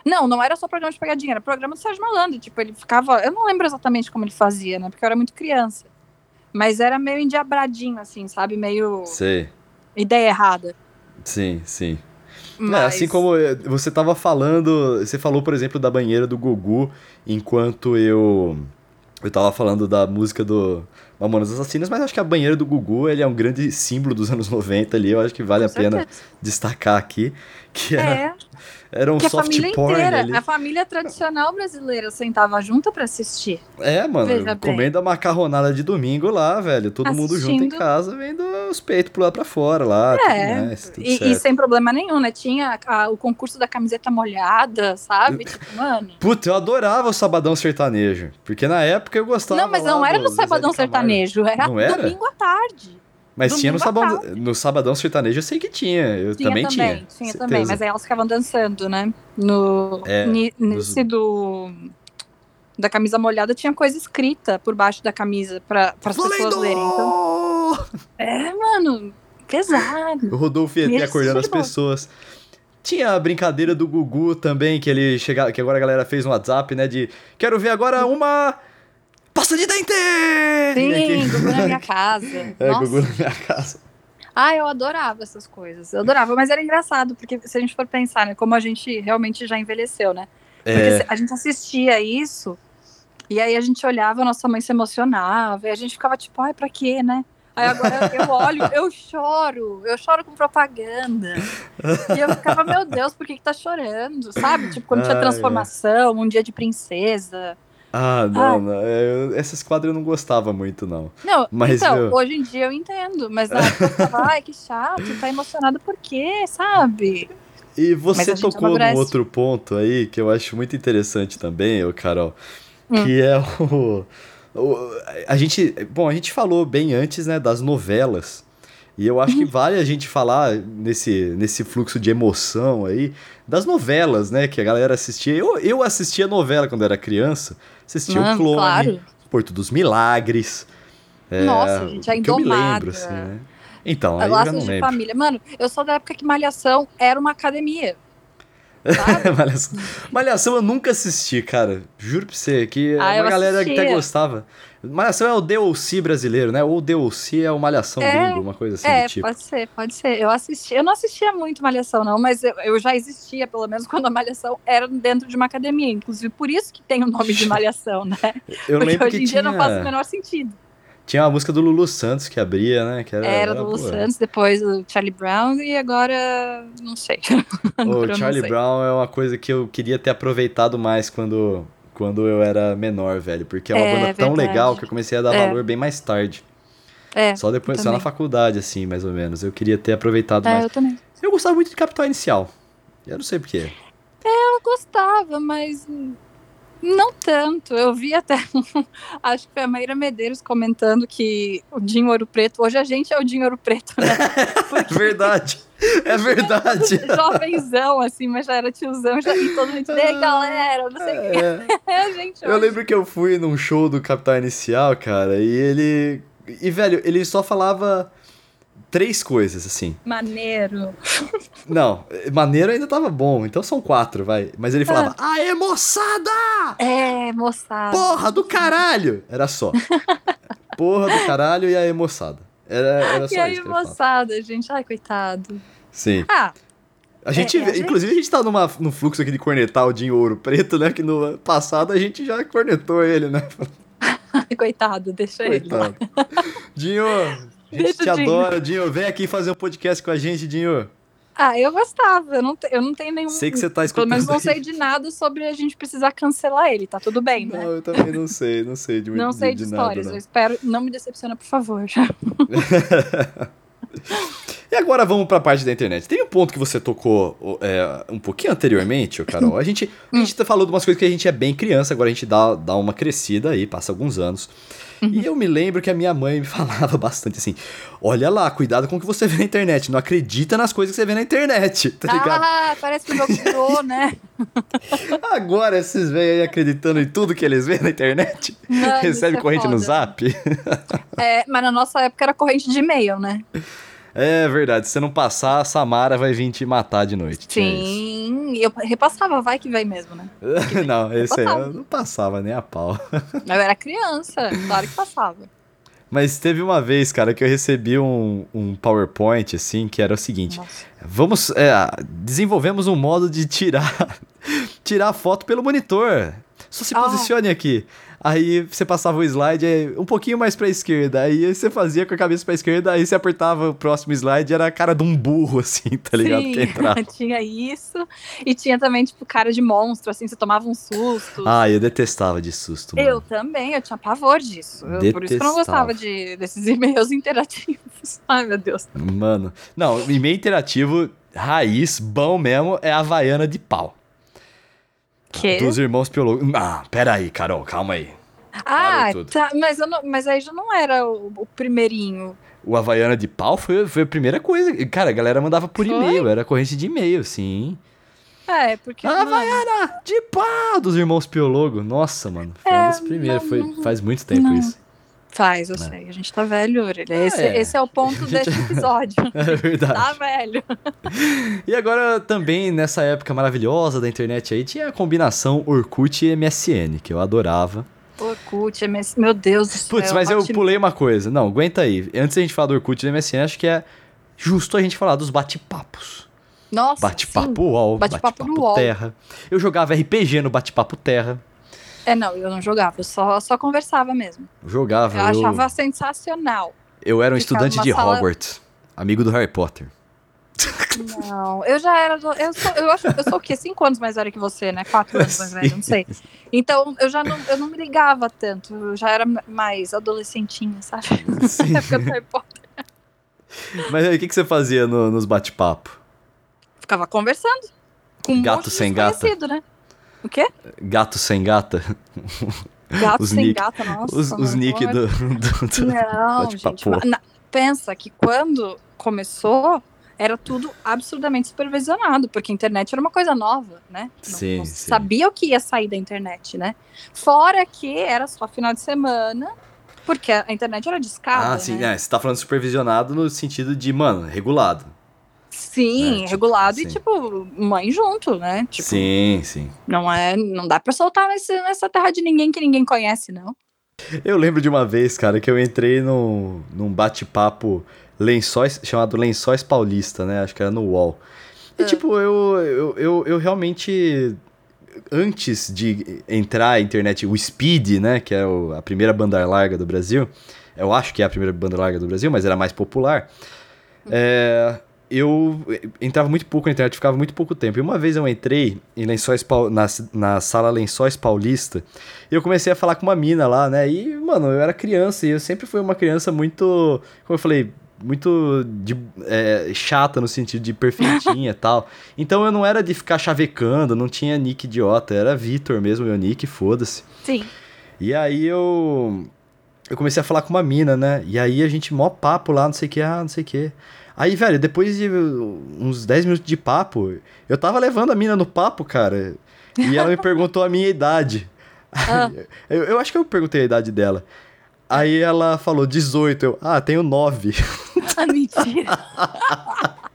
Não, não era só programa de pegadinha, era programa do Sérgio Malandro. Tipo, ele ficava. Eu não lembro exatamente como ele fazia, né? Porque eu era muito criança. Mas era meio endiabradinho, assim, sabe? Meio Sei. ideia errada. Sim, sim. É, Mas... assim como eh, você tava falando, você falou, por exemplo, da banheira do Gugu, enquanto eu eu tava falando da música do Mamonas Assassinas, mas acho que a banheira do Gugu, ele é um grande símbolo dos anos 90 ali, eu acho que vale Com a pena certeza. destacar aqui, que era, É, era um que a soft família porn inteira, ali. a família tradicional brasileira sentava junto pra assistir. É, mano, Veja bem. comendo a macarronada de domingo lá, velho, todo mundo junto em Assistindo. casa, vendo os peitos pular pra fora lá, É, tudo mais, tudo E, e sem problema nenhum, né? Tinha a- o concurso da camiseta molhada, sabe? Tipo, mano. Puta, eu adorava o Sabadão Sertanejo, porque na época eu gostava Não, mas não era no Sabadão. Sertanejo, era, Não era? domingo à tarde. Mas tinha no sabadão, no sabadão sertanejo, eu sei que tinha. Eu Tinha também, também, tinha. tinha certeza. também, mas aí elas ficavam dançando, né? No, É, ni- nos- nesse do da camisa molhada tinha coisa escrita por baixo da camisa para as pessoas verem. Então, é, mano, pesado. O Rodolfo ia acordando as pessoas. Tinha a brincadeira do Gugu também, que ele chegava, que agora a galera fez no WhatsApp, né? De quero ver agora uma pasta de dente! Sim, Que- Gugu na minha casa. É, Nossa. Gugu na minha casa. Ah, eu adorava essas coisas. Eu adorava, mas era engraçado, porque se a gente for pensar, né, como a gente realmente já envelheceu, né? Porque É, a gente assistia isso, e aí a gente olhava, nossa mãe se emocionava, e a gente ficava tipo, ai, pra quê, né? Aí agora eu olho, eu choro, eu choro com propaganda. E eu ficava, meu Deus, por que, que tá chorando? Sabe? Tipo, quando tinha Ai, transformação, um dia de princesa. Ah, não, não. é, eu- esses quadros eu não gostava muito, não. Não, Mas, então, meu- hoje em dia eu entendo, mas na época eu ficava, ai, que chato, tá emocionado por quê, sabe? E você tocou num outro ponto aí que eu acho muito interessante também, ô Carol, Hum. que é o, o- a gente, bom, a gente falou bem antes, né, das novelas. E eu acho que Uhum. vale a gente falar nesse, nesse fluxo de emoção aí das novelas, né, que a galera assistia. Eu, eu assistia novela quando era criança, assistia o Mano, Clone, claro. Porto dos Milagres. é, Nossa, gente, a que eu me lembro, Indomada. assim, né? Então, aí eu já não de lembro. família. Mano, eu sou da época que Malhação era uma academia. Malhação. Malhação eu nunca assisti, cara. Juro pra você que Ah, uma galera que até assistia. gostava. Malhação é o DLC brasileiro, né? Ou DLC é o Malhação É, gringo, uma coisa assim é, do tipo. pode ser, pode ser. Eu assisti, eu não assistia muito Malhação, não, mas eu, eu já existia, pelo menos, quando a Malhação era dentro de uma academia. Inclusive, por isso que tem o nome de Malhação, né? Eu Porque lembro hoje em dia tinha, não faz o menor sentido. tinha uma música do Lulu Santos que abria, né? Que era, Era do Lu boa. Santos, depois o Charlie Brown e agora não sei. O Charlie. Brown é uma coisa que eu queria ter aproveitado mais quando, quando eu era menor, velho. Porque é uma É, banda tão verdade. legal que eu comecei a dar É. valor bem mais tarde. É, Só depois, só na faculdade, assim, mais ou menos. Eu queria ter aproveitado é, mais. eu também. Eu gostava muito de Capital Inicial. Eu não sei porquê. Eu gostava, mas não tanto. Eu vi até, acho que foi a Maíra Medeiros comentando que o Dinho Ouro Preto, hoje a gente é o Dinho Ouro Preto, né? É verdade. É verdade. Jovenzão, assim, mas já era tiozão, já, e todo mundo, ei, galera, não sei o que É. a gente Eu hoje. lembro que eu fui num show do Capital Inicial, cara, e ele. E, velho, ele só falava três coisas, assim. Maneiro. Não, maneiro ainda tava bom, então são quatro, vai. Mas ele falava, Ah. aê, moçada! É, moçada. Porra do caralho! Era só. Porra do caralho e aê, moçada. Era, era só e isso que ele falava. moçada, gente, ai, coitado. Sim. Ah, A gente, É, é, inclusive, a gente tá numa, num fluxo aqui de cornetar o Dinho Ouro Preto, né? Que no passado a gente já cornetou ele, né? coitado, deixa ele. Coitado. Dinho, a gente te Dinho. adora, Dinho. Vem aqui fazer um podcast com a gente, Dinho. Ah, eu gostava, eu não, eu não tenho nenhum. Sei que você tá Pelo escutando. menos não sei de nada sobre a gente precisar cancelar ele, tá tudo bem, né? Não, eu também não sei, não sei de, Não de, sei de, de nada, histórias, não. eu espero. Não me decepciona, por favor. E E agora vamos pra parte da internet. Tem um ponto que você tocou é, um pouquinho anteriormente, Carol. A gente, a gente tá falando de umas coisas que a gente é bem criança, agora a gente dá, dá uma crescida aí, passa alguns anos. Uhum. E eu me lembro que a minha mãe me falava bastante assim: olha lá, cuidado com o que você vê na internet. Não acredita nas coisas que você vê na internet, tá ligado? Ah, parece que o jogo virou, né? Agora esses velhos aí acreditando em tudo que eles vêem na internet. Mano, Recebe é corrente é no zap. É, mas na nossa época era corrente de e-mail, né? É verdade, se você não passar, a Samara vai vir te matar de noite. Sim, eu repassava, vai que vem mesmo, né? não, esse aí eu não passava nem a pau. Eu era criança, claro que passava. Mas teve uma vez, cara, que eu recebi um, um PowerPoint, assim, que era o seguinte: Nossa. vamos. É, desenvolvemos um modo de tirar, tirar foto pelo monitor. Só se ah. posicione aqui. Aí você passava o slide um pouquinho mais pra esquerda. Aí você fazia com a cabeça pra esquerda, aí você apertava o próximo slide era a cara de um burro, assim, tá ligado? Sim, que tinha isso. E tinha também, tipo, cara de monstro, assim, você tomava um susto. Ah, eu detestava de susto. Mano. Eu também, eu tinha pavor disso. Eu, por isso que eu não gostava de, desses e-mails interativos. Ai, meu Deus. Mano, não, e-mail interativo raiz, bom mesmo, é a Havaiana de pau. Que? Dos irmãos Piologo. Ah, pera aí, Carol, calma aí. Ah, tá, mas, não, mas aí já não era o, o, primeirinho. O Havaiana de pau foi, foi a primeira coisa. Cara, a galera mandava por e-mail, era corrente de e-mail, sim. É, porque. A Havaiana de pau dos irmãos Piologo. Nossa, mano. Foi é, uma das primeiras, não, foi, faz muito tempo não. isso. Faz, eu não. sei. A gente tá velho, Orelha. Esse é, esse é o ponto gente... desse episódio. é verdade. tá velho. e agora, também, nessa época maravilhosa da internet aí, tinha a combinação Orkut e MSN, que eu adorava. Orkut, MSN, meu Deus do céu. Putz, mas eu pulei uma coisa. Não, aguenta aí. Antes da gente falar do Orkut e do MSN, acho que é justo a gente falar dos bate-papos. Nossa, Bate-papo UOL, bate-papo bate Terra. Eu jogava RPG no bate-papo Terra. É, não, eu não jogava, eu só, só conversava mesmo. Jogava. Eu, eu achava sensacional. Eu era um estudante de sala... Hogwarts, amigo do Harry Potter. Não, eu já era. Eu, sou, eu acho eu sou o quê? Cinco anos mais velha que você, né? Quatro anos mais velha, não sei. Então eu já não, eu não me ligava tanto. Eu já era mais adolescentinha, sabe? Sim. Na época do Harry Potter. Mas aí, o que, que você fazia no, nos bate-papo? Ficava conversando. Com Gato um sem gata. Né? O quê? Gato sem gata. Gato os sem nick, gata, nossa. Os, os nick do, do, do Não, gente. Na, pensa que quando começou, era tudo absurdamente supervisionado, porque a internet era uma coisa nova, né? Sim, não, não sim. sabia o que ia sair da internet, né? Fora que era só final de semana, porque a internet era discada. Ah, sim, né? é, você tá falando supervisionado no sentido de, mano, regulado. Sim, regulado tipo, e tipo, mãe junto, né? Tipo, sim, sim. Não é, não dá para soltar nesse, nessa terra de ninguém que ninguém conhece, não. Eu lembro de uma vez, cara, que eu entrei no, num bate-papo lençóis, chamado Lençóis Paulista, né? Acho que era no UOL. E, ah. tipo, eu, eu, eu, eu realmente antes de entrar a internet, o Speed, né, que é o, a primeira banda larga do Brasil, eu acho que é a primeira banda larga do Brasil, mas era mais popular. É, eu entrava muito pouco na internet, ficava muito pouco tempo. E uma vez eu entrei em Lençóis na, na sala Lençóis Paulista e eu comecei a falar com uma mina lá, né? E, mano, eu era criança e eu sempre fui uma criança muito, como eu falei, muito de, é, chata no sentido de perfeitinha e tal. Então eu não era de ficar chavecando, não tinha nick idiota, era Vitor mesmo, meu nick, foda-se. Sim. E aí eu. Eu comecei a falar com uma mina, né? E aí a gente, mó papo lá, não sei o que, ah, não sei o que. Aí, velho, depois de uns 10 minutos de papo, eu tava levando a mina no papo, cara. E ela me perguntou a minha idade. Ah. Eu, eu, acho que eu perguntei a idade dela. Aí ela falou 18. Eu, ah, tenho 9. Ah, mentira.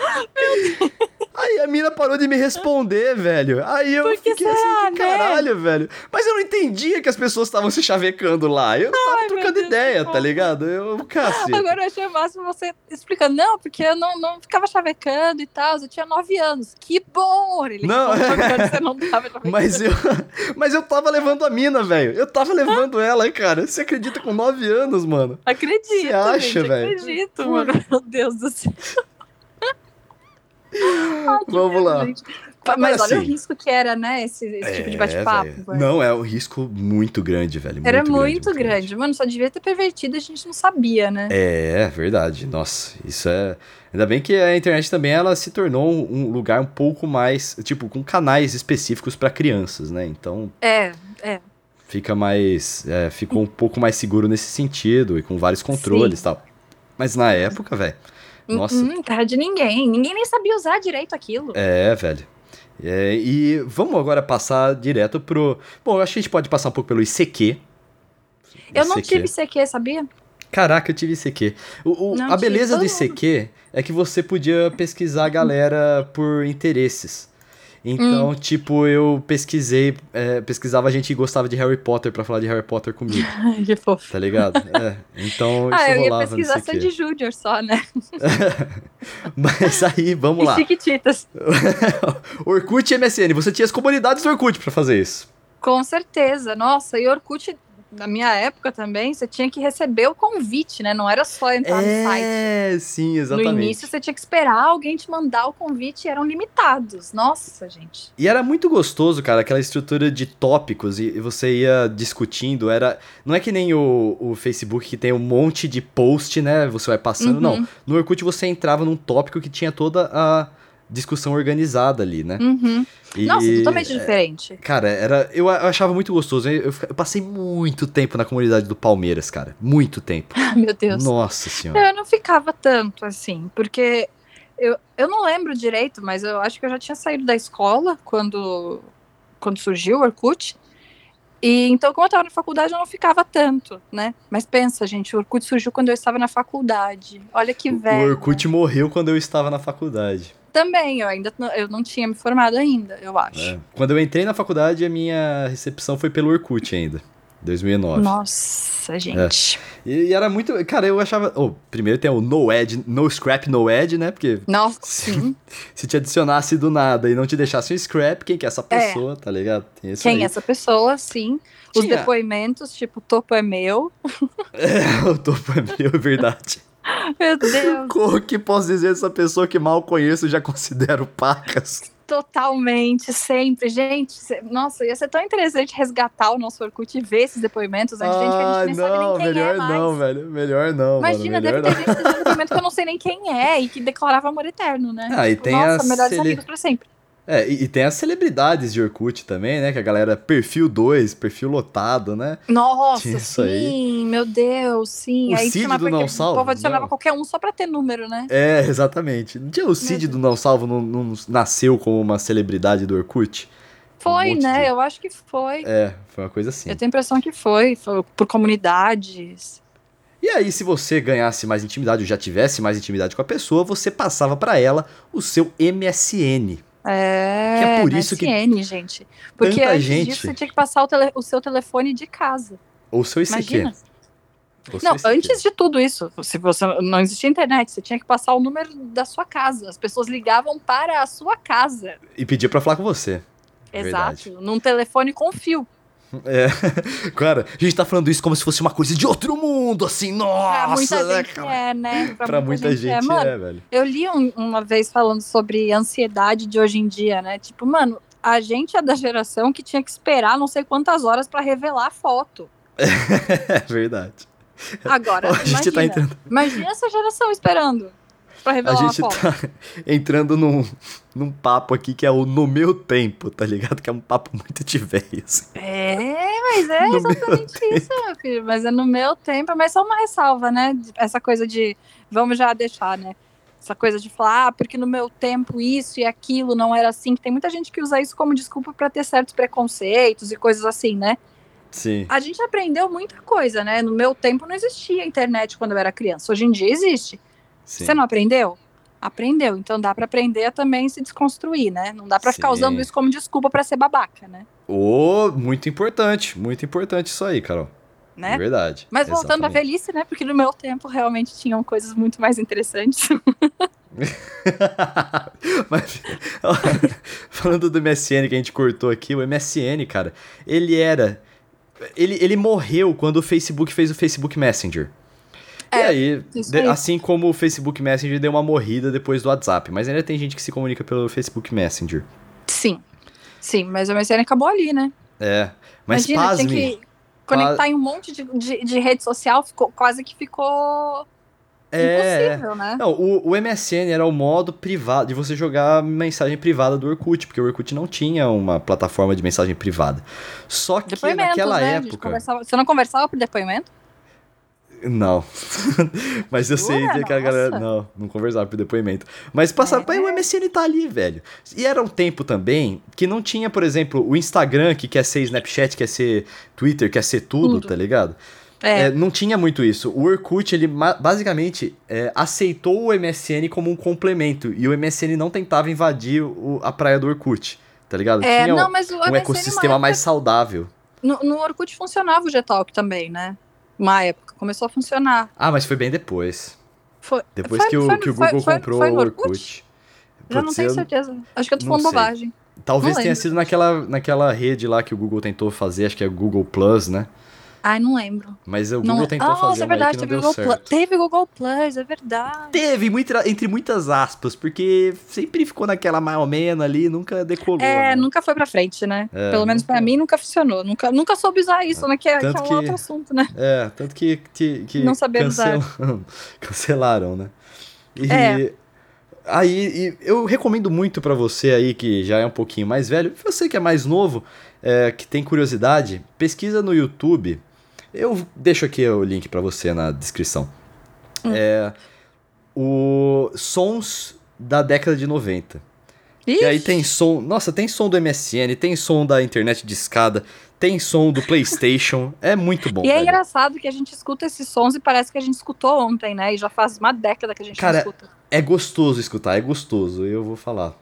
Meu Deus. Aí a mina parou de me responder, velho. Aí eu fiquei será, assim, que né? caralho, né? velho. Mas eu não entendia que as pessoas estavam se chavecando lá. Eu tava Ai, trocando ideia, tá ligado? Eu, cacete. Agora eu achei máximo você explicando. Não, porque eu não, não ficava chavecando e tal. Eu tinha nove anos. Que bom, ele Não, você não tava mas eu, mas eu tava levando a mina, velho. Eu tava levando ela, cara. Você acredita com nove anos, mano? Acredito. Você acha, velho? Acredito, mano. Meu Deus do céu. Vamos lá. Mas Agora, olha o assim, risco que era, né? Esse, esse tipo de é, bate-papo. velho. Não, é um risco muito grande, velho. Era muito muito grande. Mano, só devia ter pervertido, a gente não sabia, né? É, verdade. Nossa, isso é. Ainda bem que a internet também ela se tornou um lugar um pouco mais, tipo, com canais específicos pra crianças, né? Então É, é. fica mais, é, ficou um pouco mais seguro nesse sentido e com vários controles e tal. Mas na época, velho, nossa, Hum, terra de ninguém. Ninguém nem sabia usar direito aquilo. é, velho. É, e vamos agora passar direto pro. Bom, acho que a gente pode passar um pouco pelo ICQ. eu não ICQ. tive CQ, sabia? Caraca, eu tive ICQ. O, o- Não a beleza do todo mundo. ICQ é que você podia pesquisar a galera por interesses. Então, tipo, eu pesquisei, é, pesquisava gente que gostava de Harry Potter pra falar de Harry Potter comigo, Ai, que fofo. tá ligado? É, então isso Ah, eu ia pesquisar. Sandy Júnior só, né? Mas aí, vamos E lá. Chiquititas. Orkut e MSN, você tinha as comunidades do Orkut pra fazer isso. Com certeza. Nossa, e Orkut, na minha época também, você tinha que receber o convite, né? Não era só entrar no site. É, sim, exatamente. No início você tinha que esperar alguém te mandar o convite e eram limitados. Nossa, gente. E era muito gostoso, cara, aquela estrutura de tópicos e e você ia discutindo, era... Não é que nem o, o Facebook que tem um monte de post, né, você vai passando, Uhum. não. No Orkut você entrava num tópico que tinha toda a discussão organizada ali, né? Uhum. E- Nossa, totalmente diferente. Cara, era, eu, achava muito gostoso. Eu, eu passei muito tempo na comunidade do Palmeiras, cara. Muito tempo. Meu Deus. Nossa senhora. Eu não ficava tanto assim, porque eu, eu não lembro direito, mas eu acho que eu já tinha saído da escola quando, quando surgiu o Orkut. E então, como eu estava na faculdade, eu não ficava tanto, né? Mas pensa, gente, o Orkut surgiu quando eu estava na faculdade. Olha que O velho. Orkut morreu quando eu estava na faculdade. Também, eu ainda não- eu não tinha me formado ainda, eu acho. É. Quando eu entrei na faculdade, a minha recepção foi pelo Orkut ainda. 2009. Nossa, gente. E, e era muito. Cara, eu achava. Oh, primeiro tem o No Ed, No Scrap, No Ed, né? Porque Nossa, sim. se te adicionasse do nada e não te deixasse um scrap, quem que é essa pessoa, tá ligado? Quem aí. é essa pessoa, sim. Os Tinha- depoimentos, tipo, o topo é meu. É, o topo é meu, é verdade. Meu Deus. Como que posso dizer essa pessoa que mal conheço já considero pacas? Totalmente, sempre. Gente, nossa, ia ser tão interessante resgatar o nosso Orkut e ver esses depoimentos de gente que a Ah, gente nem sabe não, nem quem melhor é mais. não, velho. Melhor não, Imagina, mano. deve Melhor ter não. gente deixando depoimento que eu não sei nem quem é e que declarava amor eterno, né? Ah, e Tipo, tem nossa, melhores cele- amigos pra sempre. É, e, e tem as celebridades de Orkut também, né? Que a galera perfil 2, perfil lotado, né? Nossa, Tinha isso aí. sim, meu Deus, sim. O Aí Cid do Não O Salvo, povo adicionava não. qualquer um só pra ter número, né? É, exatamente. Não tinha o Cid do Não Salvo, não, não nasceu como uma celebridade do Orkut? Foi, monte né? de- Eu acho que foi. É, foi uma coisa assim. Eu tenho a impressão que foi, foi por comunidades. E aí, se você ganhasse mais intimidade ou já tivesse mais intimidade com a pessoa, você passava pra ela o seu MSN. É, Que é por isso que MSN, gente. Porque tanta antes gente- disso você tinha que passar o, tele- o seu telefone de casa. Ou o seu ICQ. Imagina. Seu Não, antes de tudo isso, se você não existia internet, você tinha que passar o número da sua casa. As pessoas ligavam para a sua casa. E pedir pra falar com você. Exato. Num telefone com fio. É. Cara, a gente tá falando isso como se fosse uma coisa de outro mundo, assim, pra muita nossa, né, gente cara? é, né? Pra, muita gente, é. Mano, é, velho. eu li um- uma vez falando sobre ansiedade de hoje em dia, né? Tipo, mano, a gente é da geração que tinha que esperar não sei quantas horas pra revelar a foto. É verdade. Agora, A gente imagina, tá entrando, imagina essa geração esperando pra a revelar uma gente foto. tá entrando num, num papo aqui que é o no meu tempo, tá ligado? Que é um papo muito de velho, assim. É, mas é No exatamente isso, meu filho. Mas é no meu tempo, mas só uma ressalva, né? Essa coisa de. Vamos já deixar, né? Essa coisa de falar, ah, porque no meu tempo isso e aquilo não era assim. Tem muita gente que usa isso como desculpa pra ter certos preconceitos e coisas assim, né? Sim. A gente aprendeu muita coisa, né? No meu tempo não existia internet quando eu era criança. Hoje em dia existe. Sim. Você não aprendeu? Aprendeu. Então dá pra aprender a também se desconstruir, né? Não dá pra ficar usando isso como desculpa pra ser babaca, né? Ô, muito importante, muito importante isso aí, Carol. né? Verdade. Mas voltando à Exatamente. velhice, né? Porque no meu tempo realmente tinham coisas muito mais interessantes. Mas, falando do MSN que a gente cortou aqui, o MSN, cara, ele era. Ele, ele morreu quando o Facebook fez o Facebook Messenger. E É, aí, isso de- aí. assim como o Facebook Messenger deu uma morrida depois do WhatsApp, mas ainda tem gente que se comunica pelo Facebook Messenger. Sim. Sim, mas o MSN acabou ali, né? É. Mas Imagina, pasme. tinha que conectar em um monte de, de, de rede social, ficou, quase que ficou É, impossível, né? Não, o, o MSN era o modo privado de você jogar mensagem privada do Orkut, porque o Orkut não tinha uma plataforma de mensagem privada. Só que naquela né? Época. Você não conversava por depoimento? Não. Mas eu sei Jura? que a galera. Nossa. Não, não conversava por depoimento. Mas passava. É. O MSN tá ali, velho. E era um tempo também que não tinha, por exemplo, o Instagram, que quer ser Snapchat, quer ser Twitter, quer ser tudo, Tudo. tá ligado? É. É, não tinha muito isso. O Orkut, ele basicamente é, aceitou o MSN como um complemento. E o MSN não tentava invadir o- a praia do Orkut, tá ligado? É, tinha não, um, mas o um ecossistema mais saudável. No, no Orkut funcionava o Gtalk também, né? Uma época. Começou a funcionar. Ah, mas foi bem depois. Foi, Depois foi- que, o, foi- que o Google foi- comprou o Orkut? Orkut. Já não tenho certeza. Acho que eu tô falando sei. bobagem. Talvez tenha sido naquela, naquela rede lá que o Google tentou fazer, acho que é Google Plus, né? Ai, não lembro. Mas o Não- Google tentou ah, fazer é uma aí verdade, que não teve deu Google certo. Plus. Teve Google Plus, é verdade. Teve, entre muitas aspas, porque sempre ficou naquela mais ou menos ali, nunca decolou. É, né? nunca foi pra frente, né? É, Pelo menos pra nunca- mim nunca funcionou. Nunca, nunca soube usar isso, né? Que é, que é um que- outro assunto, né? É, tanto que, que, que Não saber usar. cancelaram, né? E É. aí eu recomendo muito pra você aí que já é um pouquinho mais velho, você que é mais novo, é, que tem curiosidade, pesquisa no YouTube. Eu deixo aqui o link pra você na descrição. Hum. É o sons da década de 90. E aí Ixi, tem som, nossa, tem som do MSN, tem som da internet de escada, tem som do PlayStation, é muito bom. E é velho. engraçado que a gente escuta esses sons e parece que a gente escutou ontem, né? E já faz uma década que a gente Cara, escuta. É gostoso escutar, é gostoso, eu vou falar.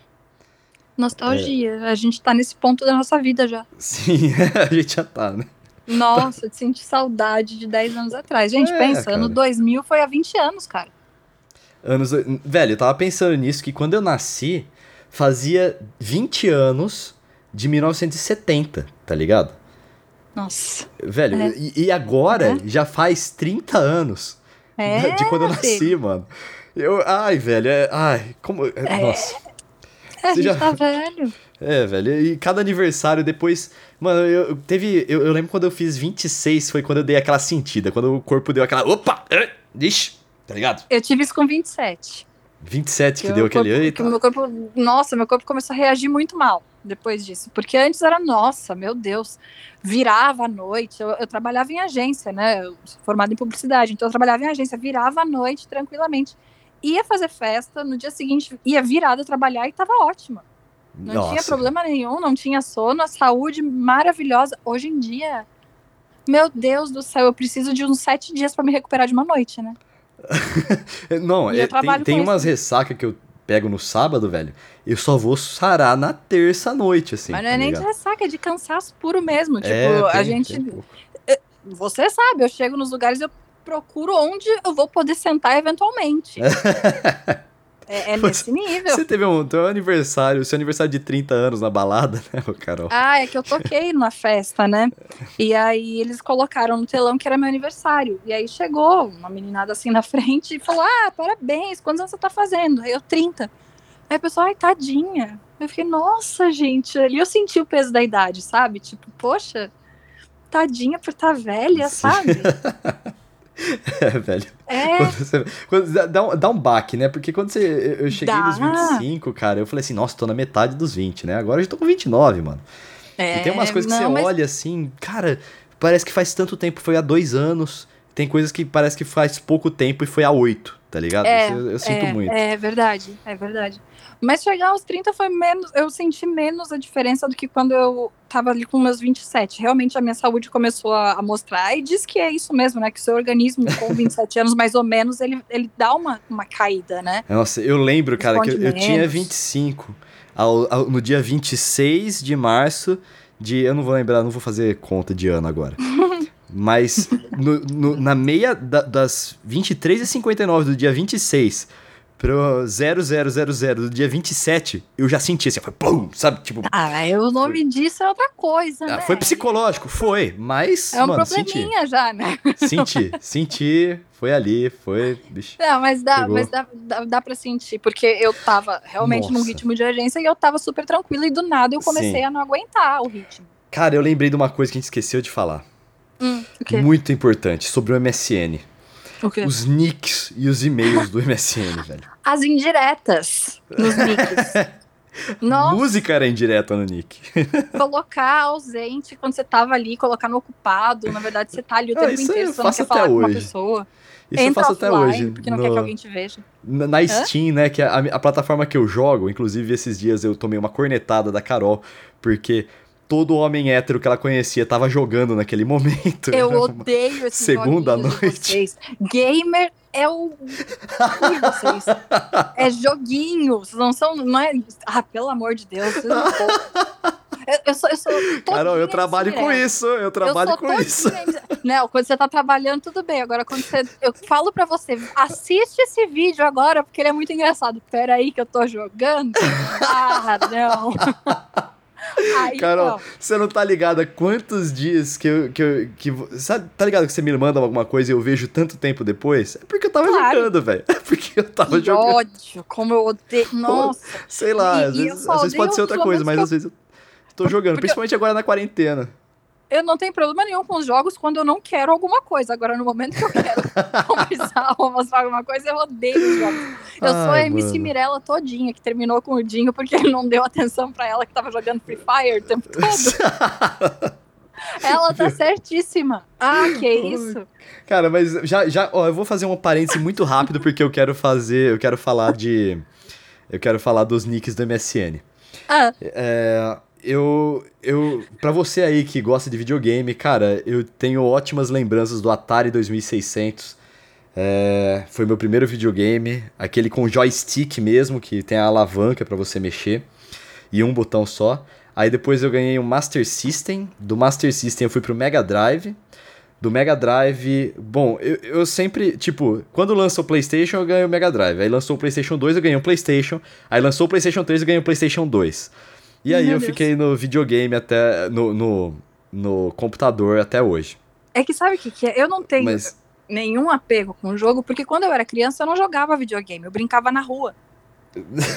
Nostalgia. A gente tá nesse ponto da nossa vida já. Sim, a gente já tá, né? Nossa, de sentir saudade de 10 anos atrás. Gente, É, pensa, cara. ano 2000 foi há 20 anos, cara. Anos. Velho, eu tava pensando nisso que quando eu nasci, fazia 20 anos de 1970, tá ligado? Nossa. Velho, É. e, e agora já faz 30 anos É, de quando eu nasci, filho. mano. Eu, ai, velho, é, ai, como. é, Nossa. É, a Você gente já- tá velho. É, velho, e cada aniversário depois. Mano, eu teve. Eu, eu lembro quando eu fiz 26, foi quando eu dei aquela sentida, quando o corpo deu aquela. Opa! eh, Ixi, tá ligado? Eu tive isso com 27. 27 que o deu aquele. corpo- Eita. que meu corpo, nossa, meu corpo começou a reagir muito mal depois disso. Porque antes era, nossa, meu Deus, virava à noite. Eu, eu trabalhava em agência, né? Eu sou formada em publicidade, então eu trabalhava em agência, virava à noite tranquilamente. Ia fazer festa, no dia seguinte ia virada trabalhar e tava ótima. Não tinha Nossa. problema nenhum, não tinha sono, a saúde maravilhosa. Hoje em dia, meu Deus do céu, eu preciso de uns sete dias pra me recuperar de uma noite, né? Não, é, tem, tem umas ressacas que eu pego no sábado, velho. Eu só vou sarar na terça noite, assim. Mas não tá é nem de ressaca, é de cansaço puro mesmo. Tipo, É, a tem- gente. um pouco. Você sabe, eu chego nos lugares e eu procuro onde eu vou poder sentar eventualmente. é, é nesse nível. Você teve um teu aniversário, seu aniversário de 30 anos na balada, né, Carol? Ah, é que eu toquei na festa, né? E aí eles colocaram no telão que era meu aniversário. E aí chegou uma meninada assim na frente e falou: Ah, parabéns, quantos anos você tá fazendo? Aí eu, 30. Aí a pessoa, ai, tadinha. Eu fiquei, nossa, gente. Ali eu senti o peso da idade, sabe? Tipo, poxa, tadinha por estar velha, Sim. sabe? É, velho. É, Quando você- quando- dá, um, dá um baque, né? Porque quando você, eu cheguei Dá. nos 25, cara, eu falei assim, nossa, tô na metade dos 20, né? Agora eu já tô com 29, mano. é e tem umas coisas que não, você mas- olha assim, cara, parece que faz tanto tempo, foi há dois anos. Tem coisas que parece que faz pouco tempo e foi há oito, tá ligado? É, eu, eu sinto é, muito. É verdade, é verdade. Mas chegar aos 30 foi menos. Eu senti menos a diferença do que quando eu tava ali com meus 27. Realmente a minha saúde começou a, a mostrar. E diz que é isso mesmo, né? Que o seu organismo, com 27 anos, mais ou menos, ele, ele dá uma, uma caída, né? Nossa, eu lembro, cara, que eu, eu tinha menos. 25. Ao, ao- no dia 26 de março de. Eu não vou lembrar, não vou fazer conta de ano agora. Mas no- no- na meia da- das 23h59 do dia 26 pro 0000 do dia 27, eu já senti assim, foi pum, sabe? Tipo. Ah, o nome foi... disso é outra coisa, ah, né? Foi psicológico, foi, mas. É um mano, probleminha senti. já, né? Senti, senti, foi ali, foi. Bicho, Não, mas dá, mas dá, dá, dá pra sentir, porque eu tava realmente Nossa. num ritmo de agência e eu tava super tranquila e do nada eu comecei Sim. a não aguentar o ritmo. Cara, eu lembrei de uma coisa que a gente esqueceu de falar. Hum? Muito importante, sobre o MSN. Os nicks e os e-mails do MSN, velho. As indiretas nos nicks. Nossa, Música era indireta no nick. colocar ausente quando você tava ali, colocar no ocupado. Na verdade, você tá ali o tempo inteiro, eu você não quer falar até com uma hoje. pessoa. Isso eu Entra faço até hoje. porque não no- quer que alguém te veja. Na, na Steam, né, que é a, a plataforma que eu jogo, inclusive esses dias eu tomei uma cornetada da Carol, porque todo homem hétero que ela conhecia tava jogando naquele momento. Eu Era odeio esses Segunda noite. vocês. Gamer é o vocês. É joguinho. Vocês não são. Não é... Ah, pelo amor de Deus. vocês não Eu, eu sou, eu sou Carol, eu trabalho com isso, eu trabalho eu com isso. Não, quando você tá trabalhando, tudo bem. Agora, quando você. Eu falo pra você, assiste esse vídeo agora, porque ele é muito engraçado. Pera aí que eu tô jogando. Ah, não. Aí, Carol, você não tá ligada quantos dias que eu. Que eu que, sabe, tá ligado que você me manda alguma coisa e eu vejo tanto tempo depois? É porque eu tava Claro. jogando, velho. É porque eu tava Que jogando. ódio, como eu odeio. Nossa. Sei lá, E- às e eu vezes, às vezes pode ser outra coisa, mas momentos às vezes eu tô jogando, Porque- principalmente agora na quarentena. Eu não tenho problema nenhum com os jogos quando eu não quero alguma coisa. Agora, no momento que eu quero conversar ou mostrar alguma coisa, eu odeio os jogos. Eu sou a Ai, MC mano. Mirella todinha, que terminou com o Dinho porque ele não deu atenção pra ela que tava jogando Free Fire o tempo todo. Ela tá certíssima. Ah, que isso. Cara, mas já, já, ó, eu vou fazer um parêntese muito rápido porque eu quero fazer, eu quero falar de, eu quero falar dos nicks do MSN. Ah, É, eu, eu, pra você aí que gosta de videogame, cara, eu tenho ótimas lembranças do Atari 2600. É, foi meu primeiro videogame, aquele com joystick mesmo, que tem a alavanca pra você mexer e um botão só. Aí depois eu ganhei um Master System, do Master System eu fui pro Mega Drive. Do Mega Drive, bom, eu, eu sempre, tipo, quando lançou o PlayStation eu ganhei o Mega Drive. Aí lançou o PlayStation 2 eu ganhei um PlayStation. Aí lançou o PlayStation 3 eu ganhei um PlayStation 2. E aí Meu eu Deus. fiquei no videogame até. no, no, no computador até hoje. é que sabe o que, que é? Eu não tenho Mas. nenhum apego com o jogo, porque quando eu era criança eu não jogava videogame, eu brincava na rua.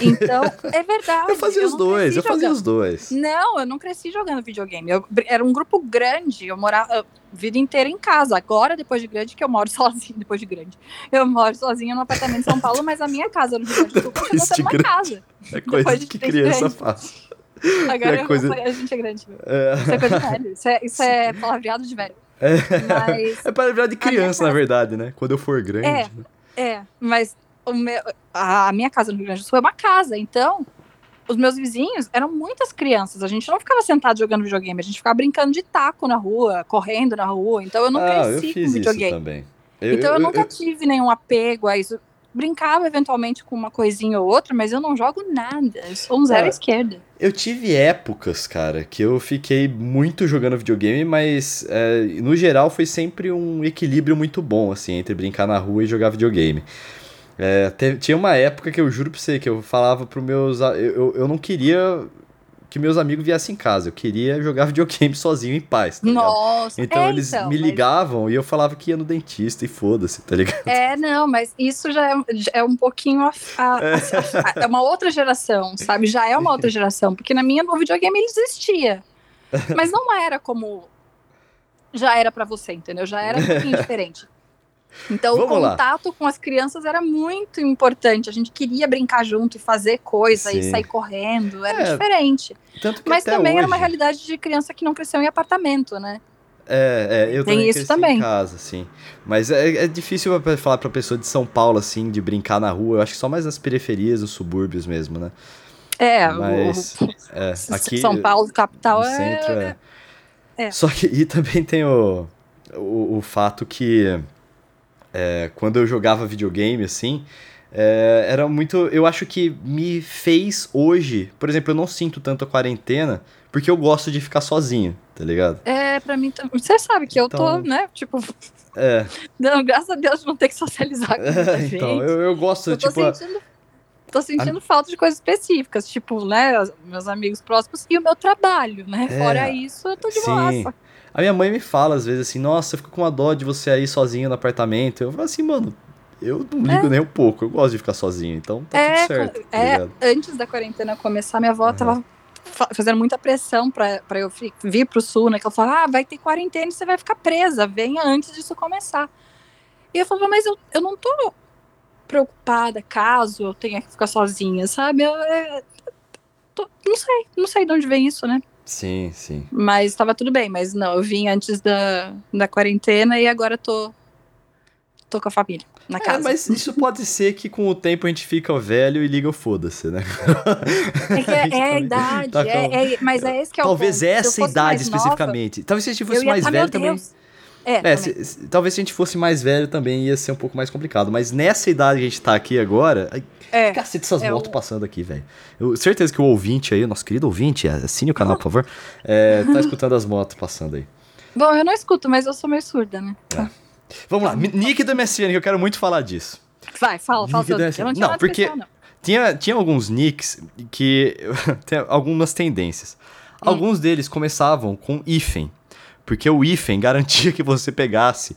Então, é verdade. Eu fazia os não dois, eu fazia jogando. os dois. Não, eu não cresci jogando videogame. Eu, era um grupo grande, eu morava a vida inteira em casa. Agora, depois de grande, que eu moro sozinha, depois de grande. Eu moro sozinha no apartamento em São Paulo, mas a minha casa no Rio Grande do Sul continua sendo de uma grande. casa. É coisa de que criança grandes. faz. Agora É eu coisa- a gente é grande. É, Isso é coisa de velho. Isso é, isso é palavreado de velho. é, Mas, é para virar de criança, na verdade, né? Quando eu for grande. É. né? é, mas meu, a minha casa no Rio Grande do Sul é uma casa, então os meus vizinhos eram muitas crianças. A gente não ficava sentado jogando videogame, a gente ficava brincando de taco na rua, correndo na rua. Então eu não ah, eu cresci fiz com isso videogame. também. então eu, nunca tive nenhum apego a isso. Brincava eventualmente com uma coisinha ou outra, mas eu não jogo nada. Eu sou um zero à esquerda. Eu tive épocas, cara, que eu fiquei muito jogando videogame, mas é, no geral foi sempre um equilíbrio muito bom, assim, entre brincar na rua e jogar videogame. É, tinha uma época que eu juro pra você que eu falava pros meus. eu, eu não queria que meus amigos viessem em casa, eu queria jogar videogame sozinho em paz. Tá? Nossa, Então é, eles então, me mas- ligavam e eu falava que ia no dentista e foda-se, tá ligado? É, não, mas isso já é, já é um pouquinho a, a- a- é uma outra geração, sabe? Já é uma outra geração, porque na minha o videogame ele existia, mas não era como já era pra você, entendeu? Já era um pouquinho diferente. Então Vamos o lá. contato com as crianças era muito importante. A gente queria brincar junto e fazer coisa e Sim. sair correndo, era É, diferente. Tanto que Mas também hoje, era uma realidade de criança que não cresceu em apartamento, né? É, é, eu Tem também isso também. em casa, assim. Mas é, é difícil falar pra pessoa de São Paulo, assim, de brincar na rua. Eu acho que só mais nas periferias, nos subúrbios mesmo, né? É, Mas, o, É, aqui São Paulo, capital, é, centro é... é. Só que e também tem o, o, o fato que é, quando eu jogava videogame, assim, é, era muito. Eu acho que me fez hoje. Por exemplo, eu não sinto tanto a quarentena porque eu gosto de ficar sozinho, tá ligado? É, pra mim também. Você sabe que eu tô, Então- né? Tipo, É, dando graças a Deus de não ter que socializar com muita gente. então, eu, eu gosto, eu tô tipo. a- sentindo. tô sentindo a... falta de coisas específicas, tipo, né, meus amigos próximos e o meu trabalho, né? É, Fora isso, eu tô de boa. A minha mãe me fala às vezes assim, nossa, eu fico com uma dó de você aí sozinho no apartamento. Eu falo assim, mano, eu não ligo é. nem um pouco, eu gosto de ficar sozinho, então tá é, tudo certo. Tá é, antes da quarentena começar, minha avó uhum. tava fazendo muita pressão pra, pra eu vir pro sul, né? Que ela falava, ah, vai ter quarentena e você vai ficar presa, venha antes disso começar. E eu falava, mas eu, eu não tô preocupada caso eu tenha que ficar sozinha, sabe? Eu, é, tô, não sei, não sei de onde vem isso, né? Sim, sim. Mas tava tudo bem, mas não, eu vim antes da, da quarentena e agora tô, tô com a família na é, casa. Mas isso pode ser que com o tempo a gente fica velho e liga o foda-se, né? É, que é, a, é a idade, tá é, é, mas é esse que é Talvez o ponto. essa idade especificamente. Nova, Talvez se a gente fosse mais tá, velho também. Deus é, é se, se, talvez se a gente fosse mais velho também ia ser um pouco mais complicado. Mas nessa idade que a gente tá aqui agora. É, cacete essas é motos o... passando aqui, velho. Certeza que o ouvinte aí, nosso querido ouvinte, assine o canal, por favor. É, tá escutando as motos passando aí. Bom, eu não escuto, mas eu sou meio surda, né? É. Vamos lá, Nick do MSN, que eu quero muito falar disso. Vai, fala, fala. Seu não, não porque não. Tinha, tinha alguns nicks que. tem algumas tendências. Hum. Alguns deles começavam com hífen. Porque o hífen garantia que você pegasse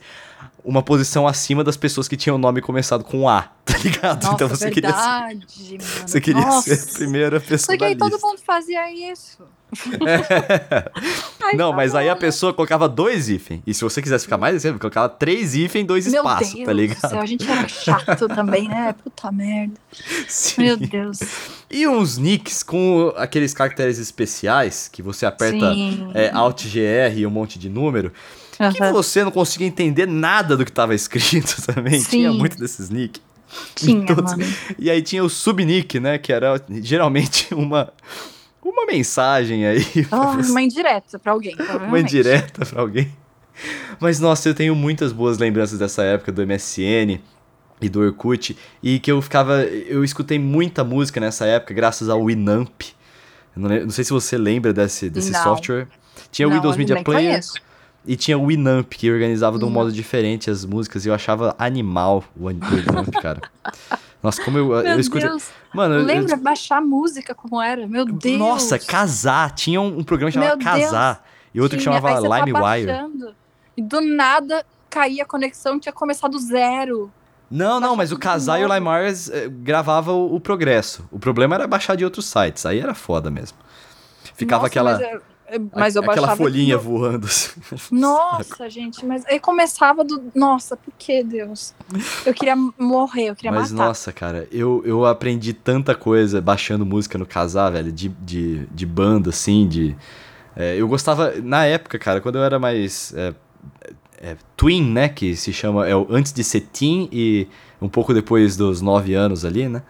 uma posição acima das pessoas que tinham o nome começado com A, tá ligado? Nossa, então você verdade, queria ser, mano. Você queria Nossa. ser a primeira pessoa. Só que aí todo mundo fazia isso. É. Ai, não, tá mas bom, aí a pessoa colocava dois hífen. E se você quisesse ficar mais assim, colocava três hífen, dois Meu espaços, tá Deus tá ligado? Céu, a gente era chato também, né? Puta merda. Sim. Meu Deus. E uns nicks com aqueles caracteres especiais que você aperta é, Alt GR e um monte de número. Uhum. Que você não conseguia entender nada do que estava escrito também. Sim. Tinha muito desses nick. Tinha, Todos... E aí tinha o subnick, né? Que era geralmente uma uma mensagem aí. Oh, uma indireta pra alguém, Uma indireta pra alguém. Mas, nossa, eu tenho muitas boas lembranças dessa época do MSN e do Orkut. E que eu ficava. Eu escutei muita música nessa época, graças ao Winamp. Não, não, sei se você lembra desse, desse software. Tinha o Windows Media Player. Conheço. E tinha o Winamp, que organizava de um modo diferente as músicas. E eu achava animal o Winamp, cara. Nossa, como eu, Meu eu escutei. Deus. Mano, Lembra eu... baixar música como era? Meu Deus. Nossa, casar. Tinha um, programa chamado Casar. Deus. E outro tinha. que chamava LimeWire. E do nada caía a conexão, tinha começado do zero. Não, não, mas o Casar e o LimeWire eh, gravava o, o, progresso. O problema era baixar de outros sites. Aí era foda mesmo. Ficava Nossa, aquela. Mas, mas eu Aquela folhinha voando. Assim. Nossa, gente, mas aí começava do. Nossa, por que, Deus? Eu queria morrer, eu queria mas, matar. Mas, nossa, cara, eu, eu aprendi tanta coisa baixando música no casar, velho, de, de, de banda, assim, de. É, eu gostava, na época, cara, quando eu era mais. É, é, twin, né? Que se chama. É, antes de ser teen e um pouco depois dos nove anos ali, né?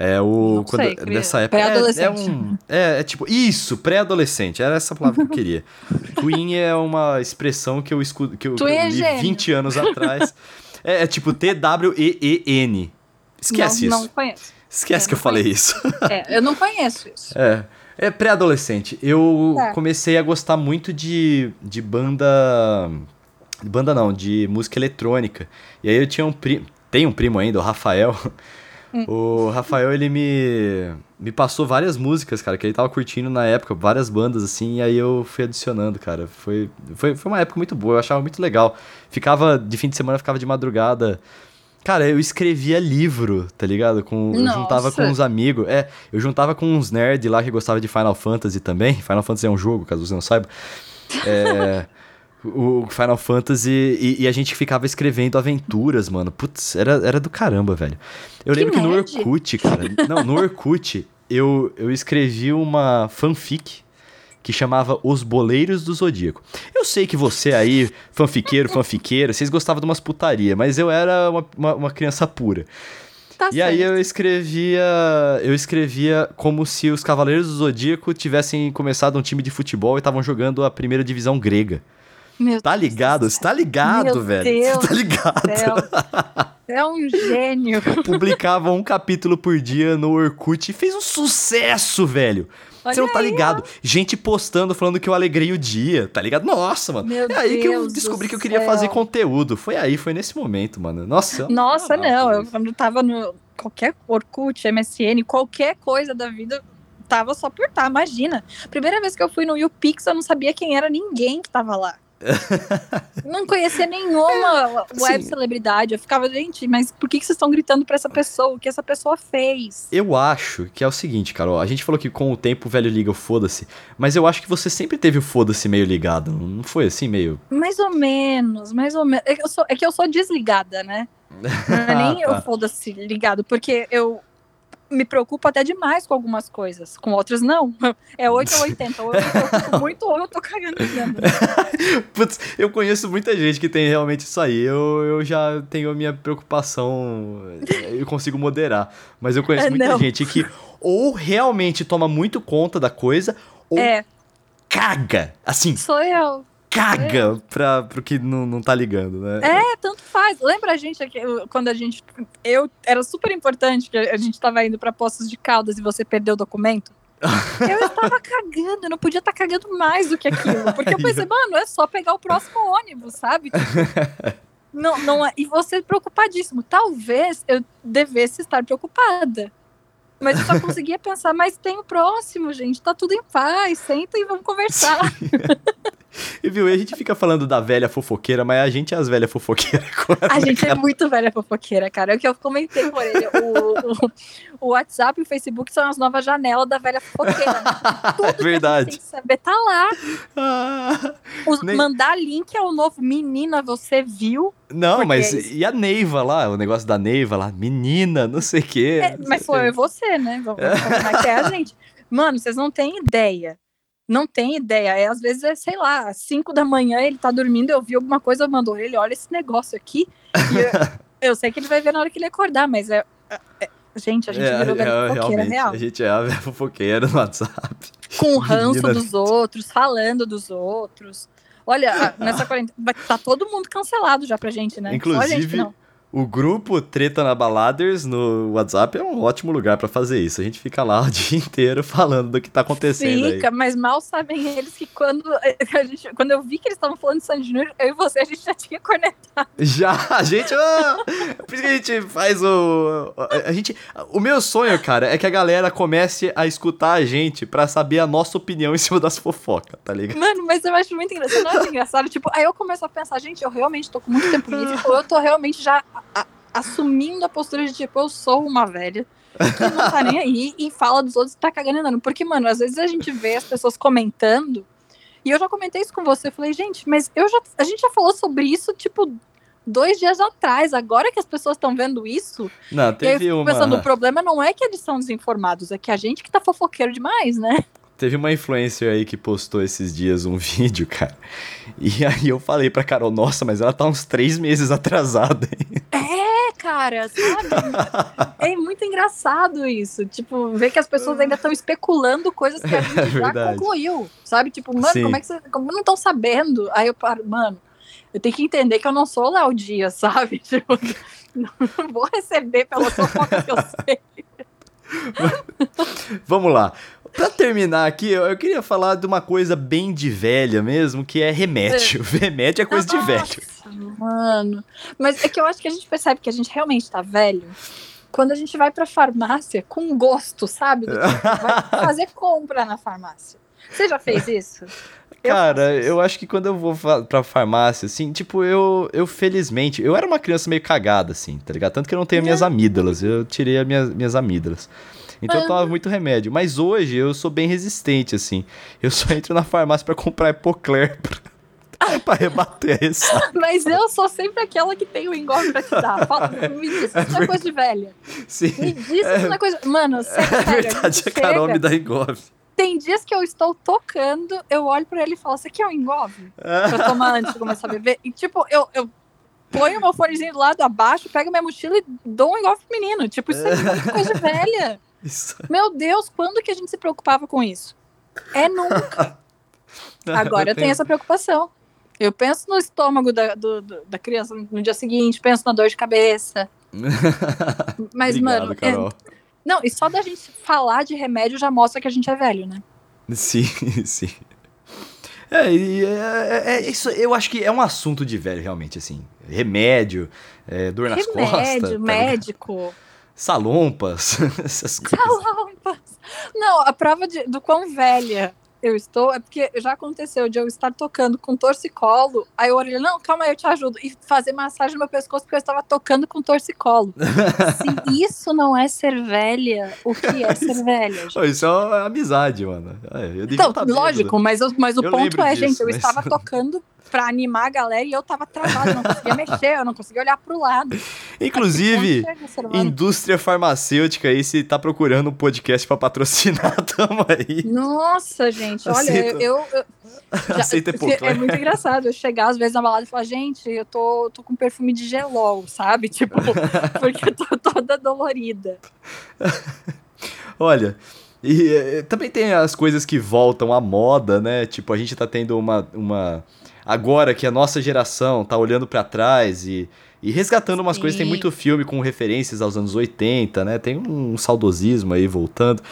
É o. quando, sei, nessa época. Pré-adolescente. É, é, um, é, é, tipo. Isso, pré-adolescente. Era essa palavra que eu queria. Twin é uma expressão que eu escuto. Que eu, eu é li 20 anos atrás. é, é, tipo T-W-E-E-N. Esquece não, isso. Não conheço. Esquece é, que eu falei isso. é, eu não conheço isso. É. É pré-adolescente. Eu é. comecei a gostar muito de, de banda. Banda não, de música eletrônica. E aí eu tinha um primo. Tem um primo ainda, o Rafael. O Rafael, ele me, me passou várias músicas, cara, que ele tava curtindo na época, várias bandas, assim, e aí eu fui adicionando, cara. Foi, foi, foi uma época muito boa, eu achava muito legal. Ficava, de fim de semana, ficava de madrugada. Cara, eu escrevia livro, tá ligado? Com, eu juntava com uns amigos. É, eu juntava com uns nerds lá que gostava de Final Fantasy também. Final Fantasy é um jogo, caso você não saiba. É o Final Fantasy e, e, a gente ficava escrevendo aventuras, mano. Putz, era, era do caramba, velho. Eu que lembro que no Orkut, cara. não, no Orkut, eu, eu escrevi uma fanfic que chamava Os Boleiros do Zodíaco. Eu sei que você aí, fanfiqueiro, fanfiqueira, vocês gostavam de umas putaria, mas eu era uma, uma, uma criança pura. Tá e certo. aí eu escrevia. Eu escrevia como se os Cavaleiros do Zodíaco tivessem começado um time de futebol e estavam jogando a primeira divisão grega. Meu tá ligado? Você tá ligado, Meu velho? Deus Você tá ligado? É um gênio. Publicava um capítulo por dia no Orkut e fez um sucesso, velho. Olha Você não tá ligado? Ó. Gente postando falando que eu alegrei o dia, tá ligado? Nossa, mano. Meu é aí Deus que eu descobri que eu queria fazer conteúdo. Foi aí, foi nesse momento, mano. Nossa. Nossa, não. Eu, quando tava no, qualquer Orkut, MSN, qualquer coisa da vida, tava só por tá, imagina. Primeira vez que eu fui no YouPix, eu não sabia quem era ninguém que tava lá. não conhecia nenhuma web Sim. celebridade. Eu ficava, gente, mas por que, que vocês estão gritando pra essa pessoa? O que essa pessoa fez? Eu acho que é o seguinte, Carol. A gente falou que com o tempo o velho liga o foda-se. Mas eu acho que você sempre teve o foda-se meio ligado. Não foi assim, meio. Mais ou menos, mais ou menos. É que eu sou, é que eu sou desligada, né? Não é nem ah, tá. eu foda-se ligado, porque eu me preocupo até demais com algumas coisas, com outras não. É 8 ou 80. Ou eu me preocupo muito ou eu tô cagando Putz, eu conheço muita gente que tem realmente isso aí. Eu, eu já tenho a minha preocupação, eu consigo moderar. Mas eu conheço é, muita não. gente que ou realmente toma muito conta da coisa, ou é. caga. Assim. Sou eu caga pra, pro que não, não tá ligando, né? É, tanto faz. Lembra a gente que quando a gente. Eu era super importante que a gente tava indo pra Poços de Caldas e você perdeu o documento? eu estava cagando, eu não podia estar tá cagando mais do que aquilo. Porque eu pensei, mano, é só pegar o próximo ônibus, sabe? não, não é, e você preocupadíssimo. Talvez eu devesse estar preocupada. Mas eu só conseguia pensar, mas tem o próximo, gente, tá tudo em paz, senta e vamos conversar. E viu, a gente fica falando da velha fofoqueira, mas a gente é as velhas fofoqueiras agora. A gente é é muito velha fofoqueira, cara. É o que eu comentei por ele. O, o, o, WhatsApp e o Facebook são as novas janelas da velha fofoqueira. Né? Tudo é verdade. Que tem que saber tá lá. Ah, o, nem... Mandar link ao novo menina, você viu? Não, mas e a Neiva lá, o negócio da Neiva lá, menina, não sei o quê. É, mas foi você, né? Vamos, vamos é a gente. Mano, vocês não têm ideia não tem ideia. É, às vezes é, sei lá, às 5 da manhã ele tá dormindo, eu vi alguma coisa, mandou ele, olha esse negócio aqui. eu, eu, sei que ele vai ver na hora que ele acordar, mas é. é, é gente, a gente é, virou é, fofoqueira real. A gente é a fofoqueira no WhatsApp. Com o ranço dos outros, falando dos outros. Olha, nessa quarentena. Tá todo mundo cancelado já pra gente, né? Inclusive. O grupo Treta na Baladers no WhatsApp é um ótimo lugar para fazer isso. A gente fica lá o dia inteiro falando do que tá acontecendo fica, aí. mas mal sabem eles que quando, gente, quando eu vi que eles estavam falando de Sandy Júnior, eu e você, a gente já tinha cornetado. Já, a gente... Ah, por isso que a gente faz o... A gente, o meu sonho, cara, é que a galera comece a escutar a gente para saber a nossa opinião em cima das fofocas, tá ligado? Mano, mas eu acho muito engraçado. Não é engraçado? Tipo, aí eu começo a pensar, gente, eu realmente tô com muito tempo nisso, ou eu tô realmente já assumindo a postura de tipo, eu sou uma velha que não tá nem aí e fala dos outros que tá cagando andando. Porque, mano, às vezes a gente vê as pessoas comentando, e eu já comentei isso com você, eu falei, gente, mas eu já, a gente já falou sobre isso, tipo, dois dias atrás, agora que as pessoas estão vendo isso. Não, teve eu uma. pensando, o problema não é que eles são desinformados, é que a gente que tá fofoqueiro demais, né? Teve uma influencer aí que postou esses dias um vídeo, cara. E aí eu falei pra Carol, nossa, mas ela tá uns três meses atrasada. Hein? É, cara, sabe? é muito engraçado isso. Tipo, ver que as pessoas ainda estão especulando coisas que a gente é já concluiu. Sabe? Tipo, mano, Sim. como é que vocês. Como não estão sabendo? Aí eu paro, mano, eu tenho que entender que eu não sou o Léo Dias, sabe? Tipo, não vou receber pela fofoca que eu sei. Vamos lá. Pra terminar aqui, eu, eu, queria falar de uma coisa bem de velha mesmo, que é remédio. É. Remédio é coisa Nossa, de velho. Mano. Mas é que eu acho que a gente percebe que a gente realmente tá velho quando a gente vai pra farmácia com gosto, sabe? Tipo, vai fazer compra na farmácia. Você já fez isso? Cara, eu, eu acho que quando eu vou pra farmácia, assim, tipo, eu, eu felizmente, eu era uma criança meio cagada, assim, tá ligado? Tanto que eu não tenho é. minhas amígdalas, eu tirei as minhas, minhas amígdalas. Então eu tomava muito remédio. Mas hoje eu sou bem resistente, assim. Eu só entro na farmácia para comprar Epocler pra, pra rebater isso. Mas eu sou sempre aquela que tem o engorro pra te dar. Fala, me diz isso não é coisa de velha. Sim. Me diz isso é, é coisa. Mano, sério, é verdade, a, Carol me dá engove. Tem dias que eu estou tocando, eu olho pra ele e falo: Você quer um engove? pra tomar antes de começar a beber. E tipo, eu, eu ponho meu fonezinho do lado abaixo, pego minha mochila e dou um engove pro menino. Tipo, isso é coisa velha. Isso. Meu Deus, quando que a gente se preocupava com isso? É nunca. Agora eu tenho essa preocupação. Eu penso no estômago da, do, da criança no dia seguinte, penso na dor de cabeça. Mas, Obrigado, mano. É... Não, e só da gente falar de remédio já mostra que a gente é velho, né? Sim, sim. É, é, é, é, isso, eu acho que é um assunto de velho, realmente, assim. Remédio, é, dor nas remédio, costas. Remédio, tá médico. salompas, essas coisas. Salompas. Não, a prova de, do quão velha eu estou é porque já aconteceu de eu estar tocando com torcicolo, aí eu olhei, não, calma aí, eu te ajudo, e fazer massagem no meu pescoço porque eu estava tocando com torcicolo. Se isso não é ser velha, o que é ser velha? Gente? Isso é amizade, mano. É, então, lógico, mas, mas o Eu ponto é, disso, gente, eu mas- estava tocando pra animar a galera e eu tava travado, eu não conseguia mexer, eu não conseguia olhar pro lado. Inclusive, humano? indústria farmacêutica aí, se tá procurando um podcast pra patrocinar, tamo aí. Nossa, gente, olha, Aceita. eu. eu já- Aceita é né? muito engraçado eu chegar às vezes na balada e falar, gente, eu tô, tô com perfume de gelol, sabe? Tipo, porque eu tô toda dolorida. Olha, e eh, também tem as coisas que voltam à moda, né? Tipo, a gente tá tendo uma. uma... Agora que a nossa geração tá olhando pra trás e, e resgatando umas Sim. coisas, tem muito filme com referências aos anos 80, né? Tem um saudosismo aí voltando.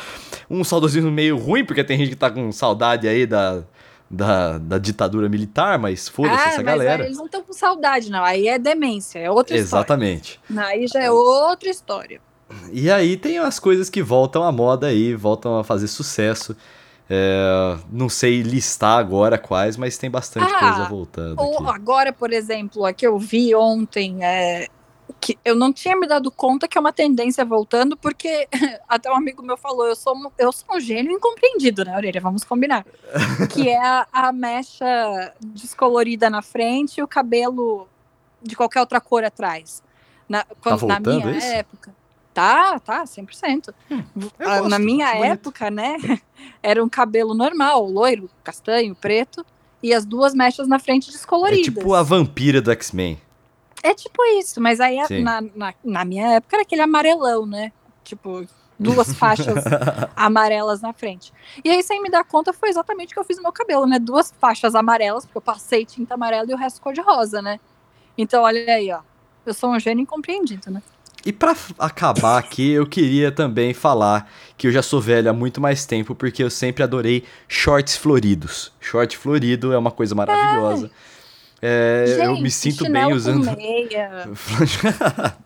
Um saudosismo meio ruim, porque tem gente que tá com saudade aí da, da, da ditadura militar, mas foda-se ah, essa mas galera. aí eles não estão com saudade, não. Aí é demência, é outra Exatamente. história. Aí já é outra história. E aí tem as coisas que voltam à moda aí, voltam a fazer sucesso. É, não sei listar agora quais, mas tem bastante Ah, coisa voltando Ou aqui. agora, por exemplo, a que eu vi ontem, é, que eu não tinha me dado conta que é uma tendência voltando, porque até um amigo meu falou, eu sou, um- eu sou um gênio incompreendido, né, Aurelia? Vamos combinar. que é a, a mecha descolorida na frente e o cabelo de qualquer outra cor atrás. Na, quando, na voltando minha isso? época. Tá, tá, 100%. eu Ah, gosto, na minha acho bonito. época, né, era um cabelo normal, loiro, castanho, preto, e as duas mechas na frente É descoloridas. tipo a vampira do X-Men. É tipo isso, mas aí na, na, na minha época era aquele amarelão, né? Tipo, duas faixas amarelas na frente. E aí, sem me dar conta, foi exatamente o que eu fiz no meu cabelo, né? Duas faixas amarelas, porque eu passei tinta amarela e o resto cor de rosa, né? Então, olha aí, ó. Eu sou um gênio incompreendido, né? E pra f- acabar aqui, eu queria também falar que eu já sou velho há muito mais tempo, porque eu sempre adorei shorts floridos. Short florido é uma coisa maravilhosa. É, eu me Gente, sinto bem usando. meia.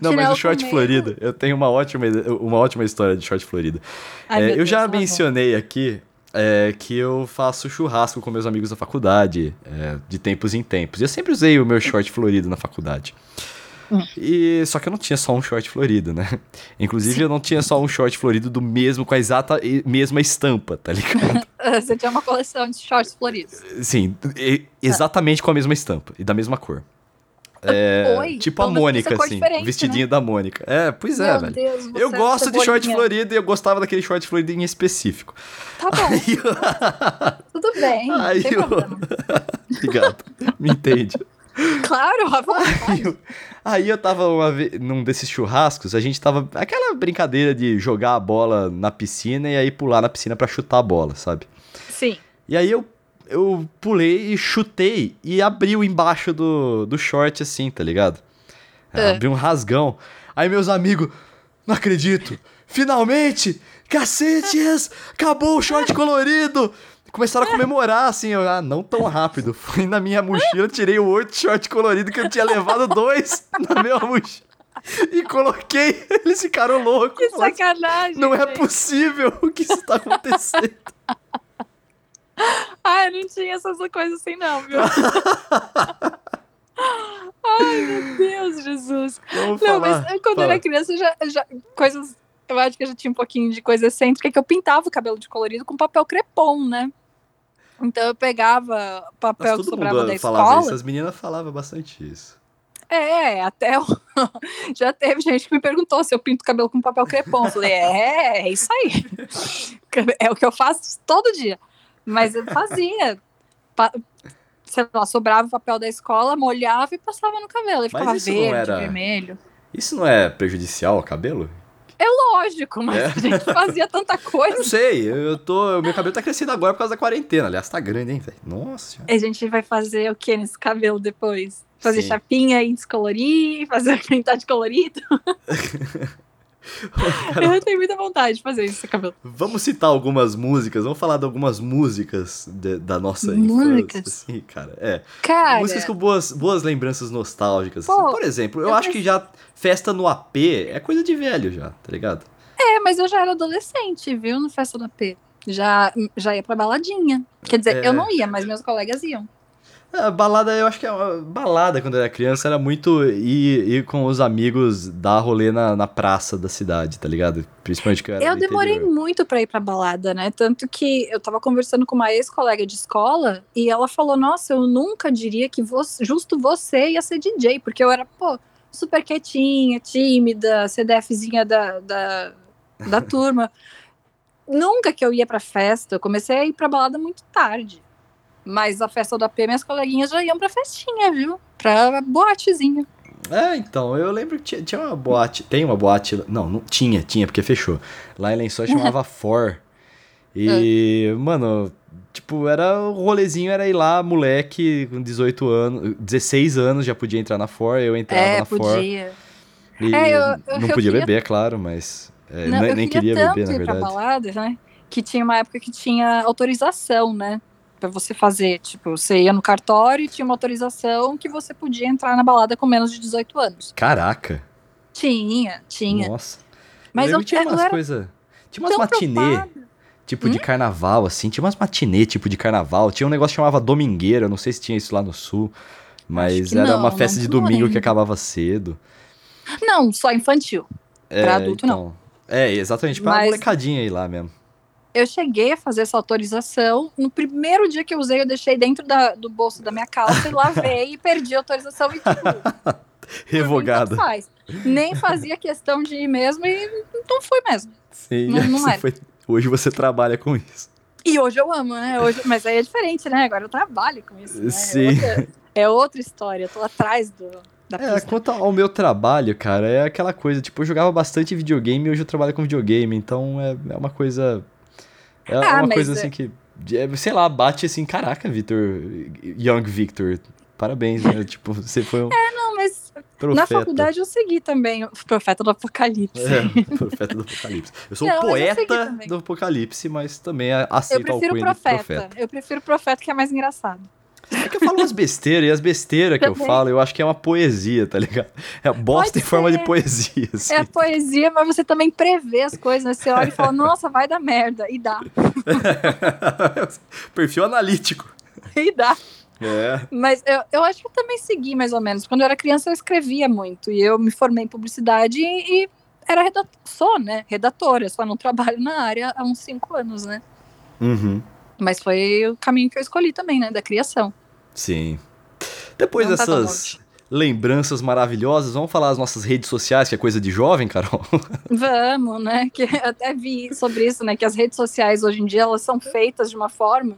Não, mas o short florido, eu tenho uma ótima, uma ótima história de short florido. Ai, É, eu Deus, já mencionei aqui é, que eu faço churrasco com meus amigos da faculdade, é, de tempos em tempos. E eu sempre usei o meu short florido na faculdade. Hum. E só que eu não tinha só um short florido, né? Inclusive eu não tinha só um short florido do mesmo com a exata e- mesma estampa, tá ligado? Você tinha uma coleção de shorts floridos. Sim, exatamente com a mesma estampa e da mesma cor. É, Oi? tipo a Mônica, assim, o vestidinho da Mônica. É, pois é, Meu velho. Deus, Eu é gosto de short florido e eu gostava daquele short florido em específico. Tá bom, Aí tudo bem, Aí eu-. Obrigado. Me entende. Claro, à vontade. Aí eu, aí eu tava uma vez, num desses churrascos, a gente tava. Aquela brincadeira de jogar a bola na piscina e aí pular na piscina pra chutar a bola, sabe? Sim. E aí eu, eu pulei e chutei e abriu embaixo do, do short assim, tá ligado? É. Abriu um rasgão. Aí meus amigos, não acredito! Finalmente! Cacetes! Acabou o short colorido! Começaram a comemorar, assim, eu, ah, não tão rápido. Fui na minha mochila, tirei o outro short colorido que eu tinha levado dois na minha mochila. E coloquei, eles ficaram loucos. Que falaram, sacanagem. não é possível o que isso tá acontecendo. Ai, não tinha essas coisas assim, não, viu? Ai, meu Deus, Jesus. Vamos Não, falar. mas eu, quando Fala. era criança, eu já, eu já. Coisas. Eu acho que eu já tinha um pouquinho de coisa excêntrica, que eu pintava o cabelo de colorido com papel crepom, né? Então eu pegava papel Mas que sobrava da escola. isso, as meninas falavam bastante isso. É, até já teve gente que me perguntou se eu pinto o cabelo com papel crepom. Eu falei, é, é isso aí. É o que eu faço todo dia. Mas eu fazia. Pa- Sei lá, sobrava o papel da escola, molhava e passava no cabelo. E ficava verde, era- vermelho. Isso não é prejudicial ao cabelo? Lógico, mas É. a gente fazia tanta Eu não coisa. sei, eu eu tô. Meu cabelo tá crescendo agora por causa da quarentena. Aliás, tá grande, hein, velho? Nossa. A gente vai fazer o que nesse cabelo depois? Fazer Sim. chapinha e descolorir, fazer pintar de colorido. Eu tenho muita vontade de fazer isso, cabelo. Vamos citar algumas músicas, vamos falar de algumas músicas de, da nossa Músicas? infância. Assim, cara. É. Cara, Músicas com boas, boas lembranças nostálgicas. assim. Pô, Por exemplo, eu, eu acho que já festa no AP é coisa de velho já, tá ligado? é, mas eu já era adolescente, viu, no Festa da P. Já, já ia pra baladinha. Quer dizer, É. eu não ia, mas meus colegas iam. A balada, eu acho que é uma balada quando eu era criança era muito ir, ir com os amigos dar rolê na, na praça da cidade, tá ligado? Principalmente que eu era Eu demorei interior. muito pra ir pra balada, né? Tanto que eu tava conversando com uma ex-colega de escola e ela falou: Nossa, eu nunca diria que você, justo você ia ser DJ, porque eu era, pô, super quietinha, tímida, CDFzinha da, da, da turma. Nunca que eu ia pra festa, eu comecei a ir pra balada muito tarde. Mas a festa da P, minhas coleguinhas já iam pra festinha, viu? Pra boatezinha. É, então, eu lembro que tinha, uma boate, tem uma boate, não, não tinha, tinha, porque fechou. Lá em Lençóis chamava For. E, mano, tipo, era o rolezinho era ir lá, moleque, com 18 anos, 16 anos já podia entrar na For, eu entrava é, na For. podia. E É, eu- eu- não eu podia queria- beber, é claro, mas é, Não, nem, eu queria, queria beber, na ir pra verdade. balada, né? Que tinha uma época que tinha autorização, né? Pra você fazer. Tipo, você ia no cartório e tinha uma autorização que você podia entrar na balada com menos de 18 anos. Caraca, Tinha, tinha. nossa. Mas eu eu, tinha umas coisas, tinha umas matinê, tipo Hum? de carnaval, assim, tinha umas matinê, tipo de carnaval, tinha um negócio que chamava Domingueira, não sei se tinha isso lá no sul, mas era não, uma festa não de domingo que acabava cedo. Não, só infantil. É, Pra adulto, então, É, exatamente, pra Mas- molecadinha aí lá mesmo. Eu cheguei a fazer essa autorização. No primeiro dia que eu usei, eu deixei dentro da- do bolso da minha calça e lavei e perdi a autorização e, tipo, Revogada. faz. Nem fazia questão de ir mesmo e não fui mesmo. Sim, Não- não era. foi- hoje você trabalha com isso. E hoje eu amo, né? Hoje, mas aí é diferente, né? Agora eu trabalho com isso. Né? Sim. É, outra, é outra história. Eu tô atrás do, da É, quanto ao meu trabalho, cara, é aquela coisa, tipo, eu jogava bastante videogame e hoje eu trabalho com videogame, então é, é uma coisa. É Ah, uma coisa é- assim que. é, sei lá, bate assim, caraca, Victor. Young Victor. Parabéns, né? tipo, você foi um Não, mas profeta. na faculdade eu segui também o Profeta do Apocalipse. É, profeta do Apocalipse. Eu sou Não, um poeta do Apocalipse, mas também aceito a prefiro profeta. profeta. Eu prefiro Profeta, que é mais engraçado. É que eu falo umas besteiras, e as besteiras que eu falo, eu acho que é uma poesia, tá ligado? É bosta Pode em forma de poesia, assim. É a poesia, mas você também prevê as coisas, né? Você olha e fala, nossa, vai dar merda. E dá. Perfil analítico. E dá. É. Mas eu, eu acho que eu também segui mais ou menos. Quando eu era criança, eu escrevia muito. E eu me formei em publicidade e, e era redatora. Sou, né? Redatora. Só não trabalho na área há uns cinco anos, né? Uhum. Mas foi o caminho que eu escolhi também, né? Da criação. Sim. Depois Não tá dessas lembranças maravilhosas, vamos falar as nossas redes sociais, que é coisa de jovem, Carol? Vamos, né? Que eu até vi sobre isso, né? Que as redes sociais hoje em dia elas são feitas de uma forma,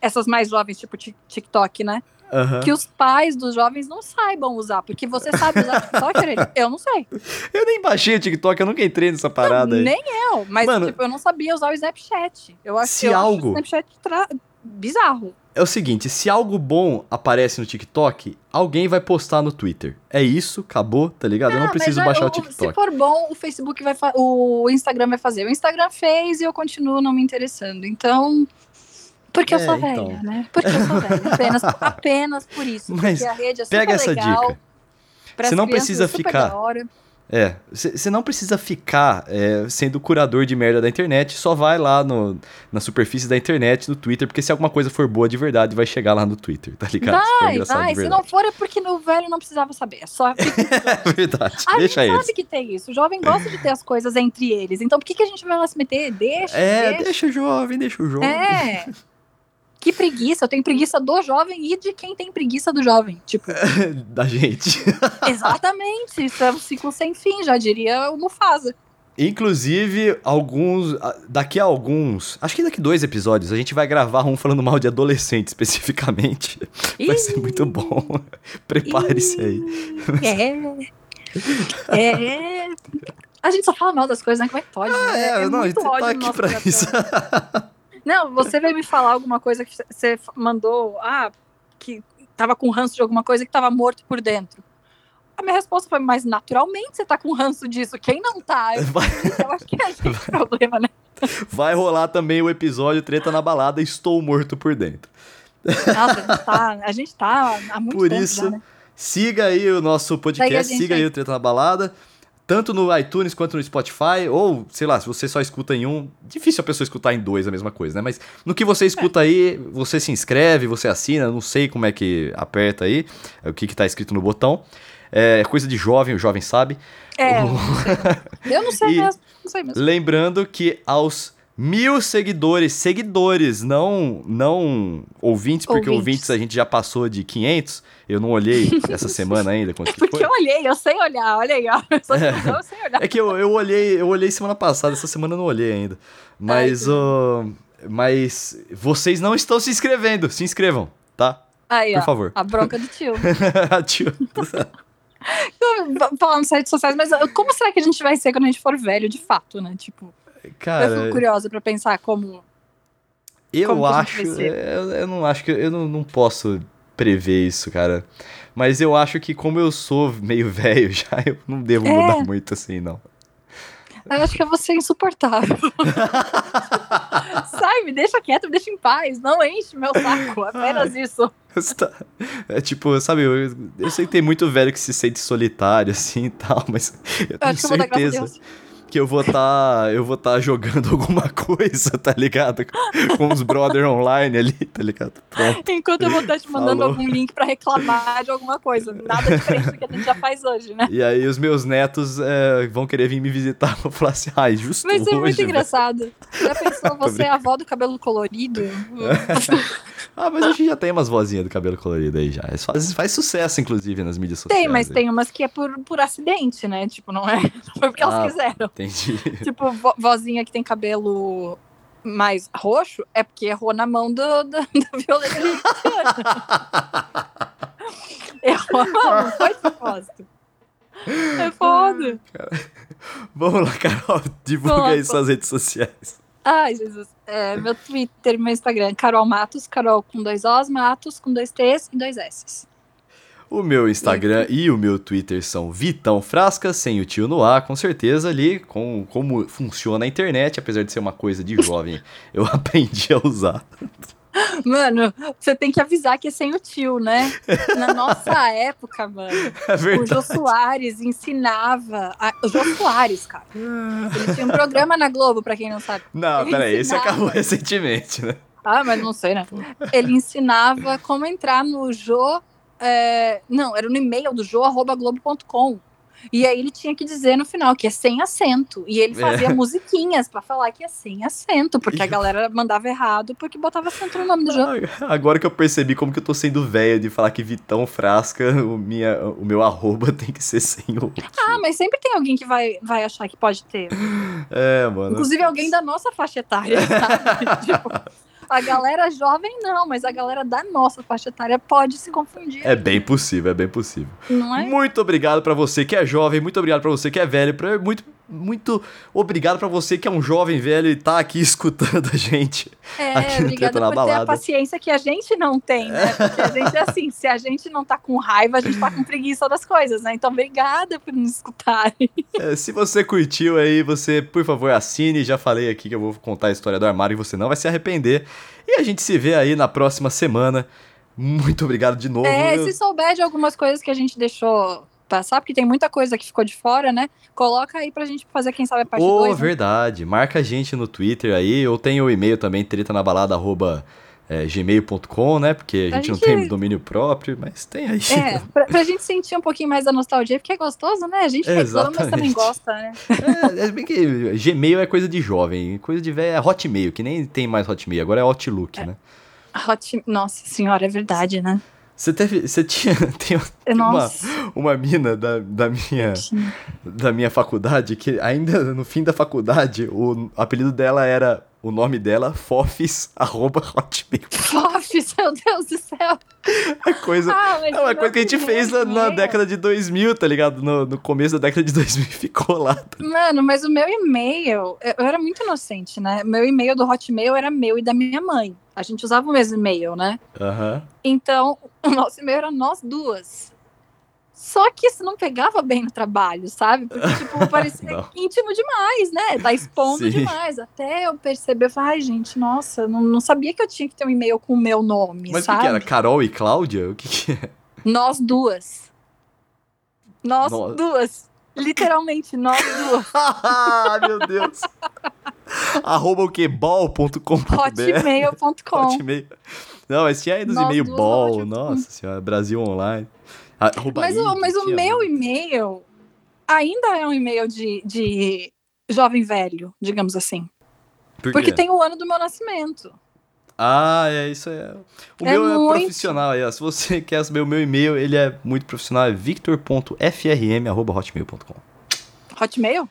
essas mais jovens, tipo Tik- TikTok, né? Aham. Que os pais dos jovens não saibam usar, porque você sabe usar TikTok? Eu não sei. Eu nem baixei o TikTok, eu nunca entrei nessa parada aí. Nem eu, mas Mano, tipo, eu não sabia usar o Snapchat. Eu acho se eu algo- o Snapchat tra- bizarro. É o seguinte, se algo bom aparece no TikTok, alguém vai postar no Twitter. É isso, acabou, tá ligado? eu não Ah, preciso é, baixar o Se TikTok. for bom, o Facebook vai fa- o Instagram vai fazer. O Instagram fez e eu continuo não me interessando. Então, porque eu É, sou então. velha, né? Porque eu sou velha. Apenas, apenas por isso. Mas porque a rede é super Pega essa legal. dica. Você não precisa é ficar-. É, você não precisa ficar é, sendo curador de merda da internet, só vai lá no, na superfície da internet, no Twitter, porque se alguma coisa for boa de verdade, vai chegar lá no Twitter, tá ligado? Vai, vai. Se não for é porque o velho não precisava saber. É só É verdade, A deixa gente eles. sabe que tem isso. O jovem gosta de ter as coisas entre eles. Então por que, que a gente vai lá se meter? Deixa. É, deixa. deixa o jovem, deixa o jovem. É. Que preguiça. Eu tenho preguiça do jovem e de quem tem preguiça do jovem. Tipo, da gente. exatamente. Isso é um ciclo sem fim, já diria o Mufasa. Inclusive, alguns. Daqui a alguns. Acho que daqui dois episódios a gente vai gravar um falando mal de adolescente especificamente. Vai ser muito bom. Prepare-se aí. É. É. A gente só fala mal das coisas, né? Como é que pode? Ah, né? é, não, a gente tá aqui pra coração. isso. Não, você veio me falar alguma coisa que você mandou, ah, que tava com ranço de alguma coisa que tava morto por dentro. a minha resposta foi, mas naturalmente você tá com ranço disso. Quem não tá? Eu, Vai, eu acho que é a gente o problema, né? vai rolar também o episódio Treta na Balada, Estou Morto por Dentro. Nossa, a gente tá, a gente tá há muito Por tempo isso, já, né? siga aí o nosso podcast, siga aí aí. o Treta na Balada, tanto no iTunes quanto no Spotify, ou, sei lá, se você só escuta em um, difícil a pessoa escutar em dois a mesma coisa, né? Mas no que você escuta aí, você se inscreve, você assina, não sei como é que aperta aí, o que que tá escrito no botão. É coisa de jovem, o jovem sabe. É, eu não sei mesmo, não sei mesmo. Lembrando que aos mil seguidores, seguidores, não não ouvintes, porque Ouvintes. ouvintes a gente já passou de 500. Eu não olhei essa semana ainda quanto que Porque foi. eu olhei, eu sei olhar, olha aí, ó. Eu É. eu sei olhar. É que eu, eu olhei, eu olhei semana passada, essa semana eu não olhei ainda. Mas Ai, ó, mas vocês não estão se inscrevendo, se inscrevam, tá? Aí, por ó, favor. A bronca do tio. Tio. Vamos falar nas redes sociais, mas uh, como será que a gente vai ser quando a gente for velho, de fato, né? Tipo, eu fico Cara, curiosa pra pensar como. eu como acho, eu, eu não acho que eu não, não posso prever isso, cara. Mas eu acho que como eu sou meio velho já, eu não devo É. mudar muito assim, não. Eu acho que eu vou ser insuportável. Sai, me deixa quieto, me deixa em paz. Não enche meu saco. Apenas isso. Você tá- É tipo, sabe, eu, eu sei que tem muito velho que se sente solitário assim e tal, mas eu Eu tenho acho que eu vou Deus. que eu vou estar tá jogando alguma coisa, tá ligado? Com os brother online ali, tá ligado? Pronto. Enquanto eu vou estar te mandando Falou. algum link pra reclamar de alguma coisa. Nada diferente do que a gente já faz hoje, né? E aí os meus netos é, vão querer vir me visitar, vou falar assim, ai, justo Vai ser hoje, muito velho." engraçado. Já pensou você, a avó do cabelo colorido? Ah, mas a gente já tem umas vozinhas do cabelo colorido aí já. Isso faz, faz sucesso, inclusive, nas mídias sociais. Tem, mas aí. tem umas que é por, por acidente, né? Tipo, não é? Não foi porque Ah. elas quiseram. Entendi. Tipo, vo- vozinha que tem cabelo mais roxo é porque errou na mão do, do, do Violeta Errou a mão, não foi propósito. É foda. Vamos lá, Carol, divulga aí Vamos. suas redes sociais. Ai, Jesus. É, meu Twitter e meu Instagram, Carol Matos, Carol com dois Os, Matos com dois T's e dois S's. O meu Instagram e o meu Twitter são Vitão Frasca, sem o tio no ar, com certeza ali, com como funciona a internet, apesar de ser uma coisa de jovem, eu aprendi a usar. Mano, você tem que avisar que é sem o tio, né? Na nossa época, mano, É o Jô. Soares ensinava. a- O Jô Soares, cara. Ele tinha um programa na Globo, pra quem não sabe. Não, Ele peraí, esse ensinava. acabou recentemente, né? Ah, mas não sei, né? Ele ensinava como entrar no Jô. é, Não, era no e-mail do jô.globo.com. E aí ele tinha que dizer no final que é sem acento. E ele fazia É. musiquinhas pra falar que é sem acento, porque a galera mandava errado porque botava acento no nome do jogo. Agora que eu percebi como que eu tô sendo velho de falar que Vitão Frasca, o, minha, o meu arroba tem que ser sem o. Ah, mas sempre tem alguém que vai, vai achar que pode ter. É, mano. Inclusive alguém da nossa faixa etária, sabe? tipo, a galera jovem não, mas a galera da nossa faixa etária pode se confundir. É bem possível, é bem possível. Não é? Muito obrigado pra você que é jovem, muito obrigado pra você que é velho, pra- muito, muito obrigado pra você que é um jovem velho e tá aqui escutando a gente. É, aqui no obrigada por ter a Balada. paciência que a gente não tem, né? Porque a gente é assim, se a gente não tá com raiva, a gente tá com preguiça das coisas, né? Então, obrigada por nos escutarem. É, se você curtiu aí, você, por favor, assine. Já falei aqui que eu vou contar a história do armário e você não vai se arrepender. E a gente se vê aí na próxima semana. Muito obrigado de novo. É, Eu- se souber de algumas coisas que a gente deixou passar, porque tem muita coisa que ficou de fora, né? Coloca aí pra gente fazer, quem sabe, a parte né? Ô, 2. verdade. Marca a gente no Twitter aí. Eu tenho o e-mail também, tretanabalada.gmail.com, né? Porque a A gente não gente- tem domínio próprio, mas tem aí. É, pra, pra gente sentir um pouquinho mais da nostalgia, porque é gostoso, né? A gente reclama, mas também gosta, né? É, é bem que Gmail é coisa de jovem, coisa de velho é Hotmail, que nem tem mais Hotmail, agora é Outlook, né? Hot... Nossa senhora, é verdade, né? Você teve, você tinha, tem uma, uma mina da, da minha da minha faculdade que ainda no fim da faculdade o apelido dela era o nome dela Fofis arroba Hotmail. Fofs, meu Deus do céu. É coisa Ah, é uma coisa que a gente fez na, na década de 2000, tá ligado? No, no começo da década de 2000 ficou lá. tá Mano, mas o meu e-mail, eu eu era muito inocente, né? Meu e-mail do Hotmail era meu e da minha mãe. A gente usava o mesmo e-mail, né? Aham. Então, o nosso e-mail era nós duas. Só que isso não pegava bem no trabalho, sabe? Porque, tipo, parecia íntimo demais, né? Tá expondo Sim. demais. Até eu perceber, eu falei, ai, gente, nossa, não, não sabia que eu tinha que ter um e-mail com o meu nome, Mas o sabe? que, que era? Carol e Cláudia? O que, que é? Nós duas. Nós duas. Literalmente, nós duas. Ah, meu Deus. Arroba o que? Hotmail.com. Hotmail. Não, mas tinha aí dos e-mail Ball, hotmail. nossa senhora, Brasil Online. Arroba Mas, o, mas o meu e-mail ainda é um e-mail de, de jovem velho, digamos assim. Por Porque tem o ano do meu nascimento. Ah, é isso aí. O É meu é muito. profissional aí, ó. Se você quer saber o meu e-mail, ele é muito profissional, é victor.frm.hotmail.com. Hotmail?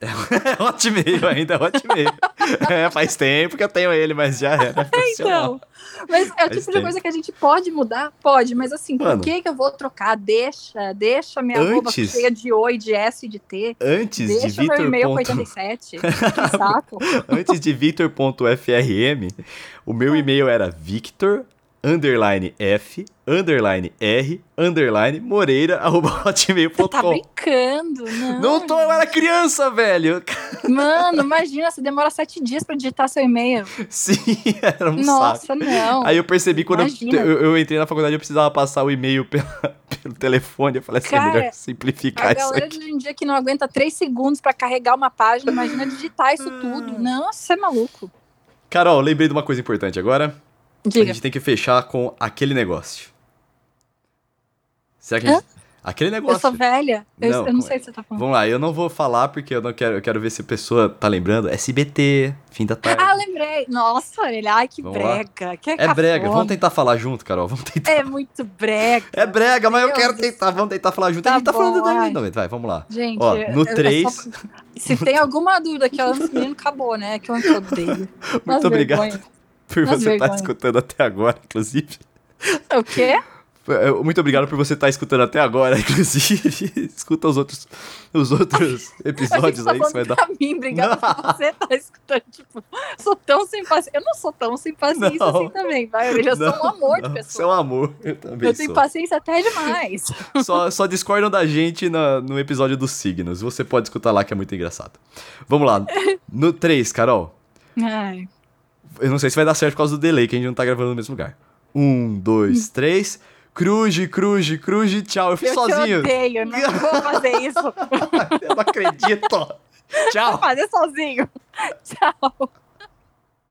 É Hotmail ainda, é Hotmail. é, faz tempo que eu tenho ele, mas já era profissional. Então. Mas é o tipo de coisa que a gente pode mudar? Pode, mas assim, Mano. por que, que eu vou trocar? Deixa, deixa minha Antes- cheia de oi, de S e de T. Antes de Deixa meu e-mail ponto- 87. Que saco. Antes de Victor.frm, o meu e-mail era Victor underline F underline R underline Moreira arroba Você tá hotmail.com. brincando, não. Não tô, eu era criança, velho. Mano, imagina, você demora sete dias pra digitar seu e-mail. Sim, era um saco. Nossa, não. Aí eu percebi quando eu, eu, eu entrei na faculdade, eu precisava passar o e-mail pela- pelo telefone. Eu falei assim, é Cara, melhor simplificar A isso galera aqui. de hoje em dia que não aguenta três segundos pra carregar uma página, imagina digitar isso Ah. tudo. Nossa, você é maluco. Carol, lembrei de uma coisa importante agora. A Diga. gente tem que fechar com aquele negócio. Será que a gente... Aquele Eu negócio. sou velha? Eu Não, eu não, como sei o que você tá falando. Vamos lá, eu não vou falar porque eu não quero, eu quero ver se a pessoa tá lembrando. SBT, fim da tarde. Ah, lembrei. Nossa, ele, ai, que Vamos brega. Que é brega, vamos tentar falar junto, Carol. Vamos tentar. É muito brega. É brega, mas eu Meu quero Deus. tentar, vamos tentar falar junto. Tá a gente tá falando bom, da ai. não, vai, vamos lá. Gente, Ó, eu- no eu- é 3, só- Se tem alguma dúvida que esse menino acabou, né? Que eu não odeio. muito obrigado Vergonha. Por você estar vergonha. escutando até agora, inclusive. O quê? É, Muito obrigado por você estar escutando até agora, inclusive. Escuta os outros, os outros episódios gente aí, tá você vai dar. pra mim, obrigada por você tá escutando. Tipo, sou tão sem paciência. Eu não sou tão sem paciência Não. assim também, vai. Eu já sou um amor de Não, pessoa. Seu amor, eu também Eu tenho sou. paciência até demais. Só, só discordam da gente na- no episódio dos signos. Você pode escutar lá que é muito engraçado. Vamos lá. No 3, Carol. Ai. Eu não sei se vai dar certo por causa do delay, que a gente não tá gravando no mesmo lugar. Um, dois, três. Cruze, cruze, cruze, tchau. Eu fiz Eu sozinho. te odeio, não vou fazer isso. Eu não acredito. Vou Tchau. fazer sozinho. Tchau.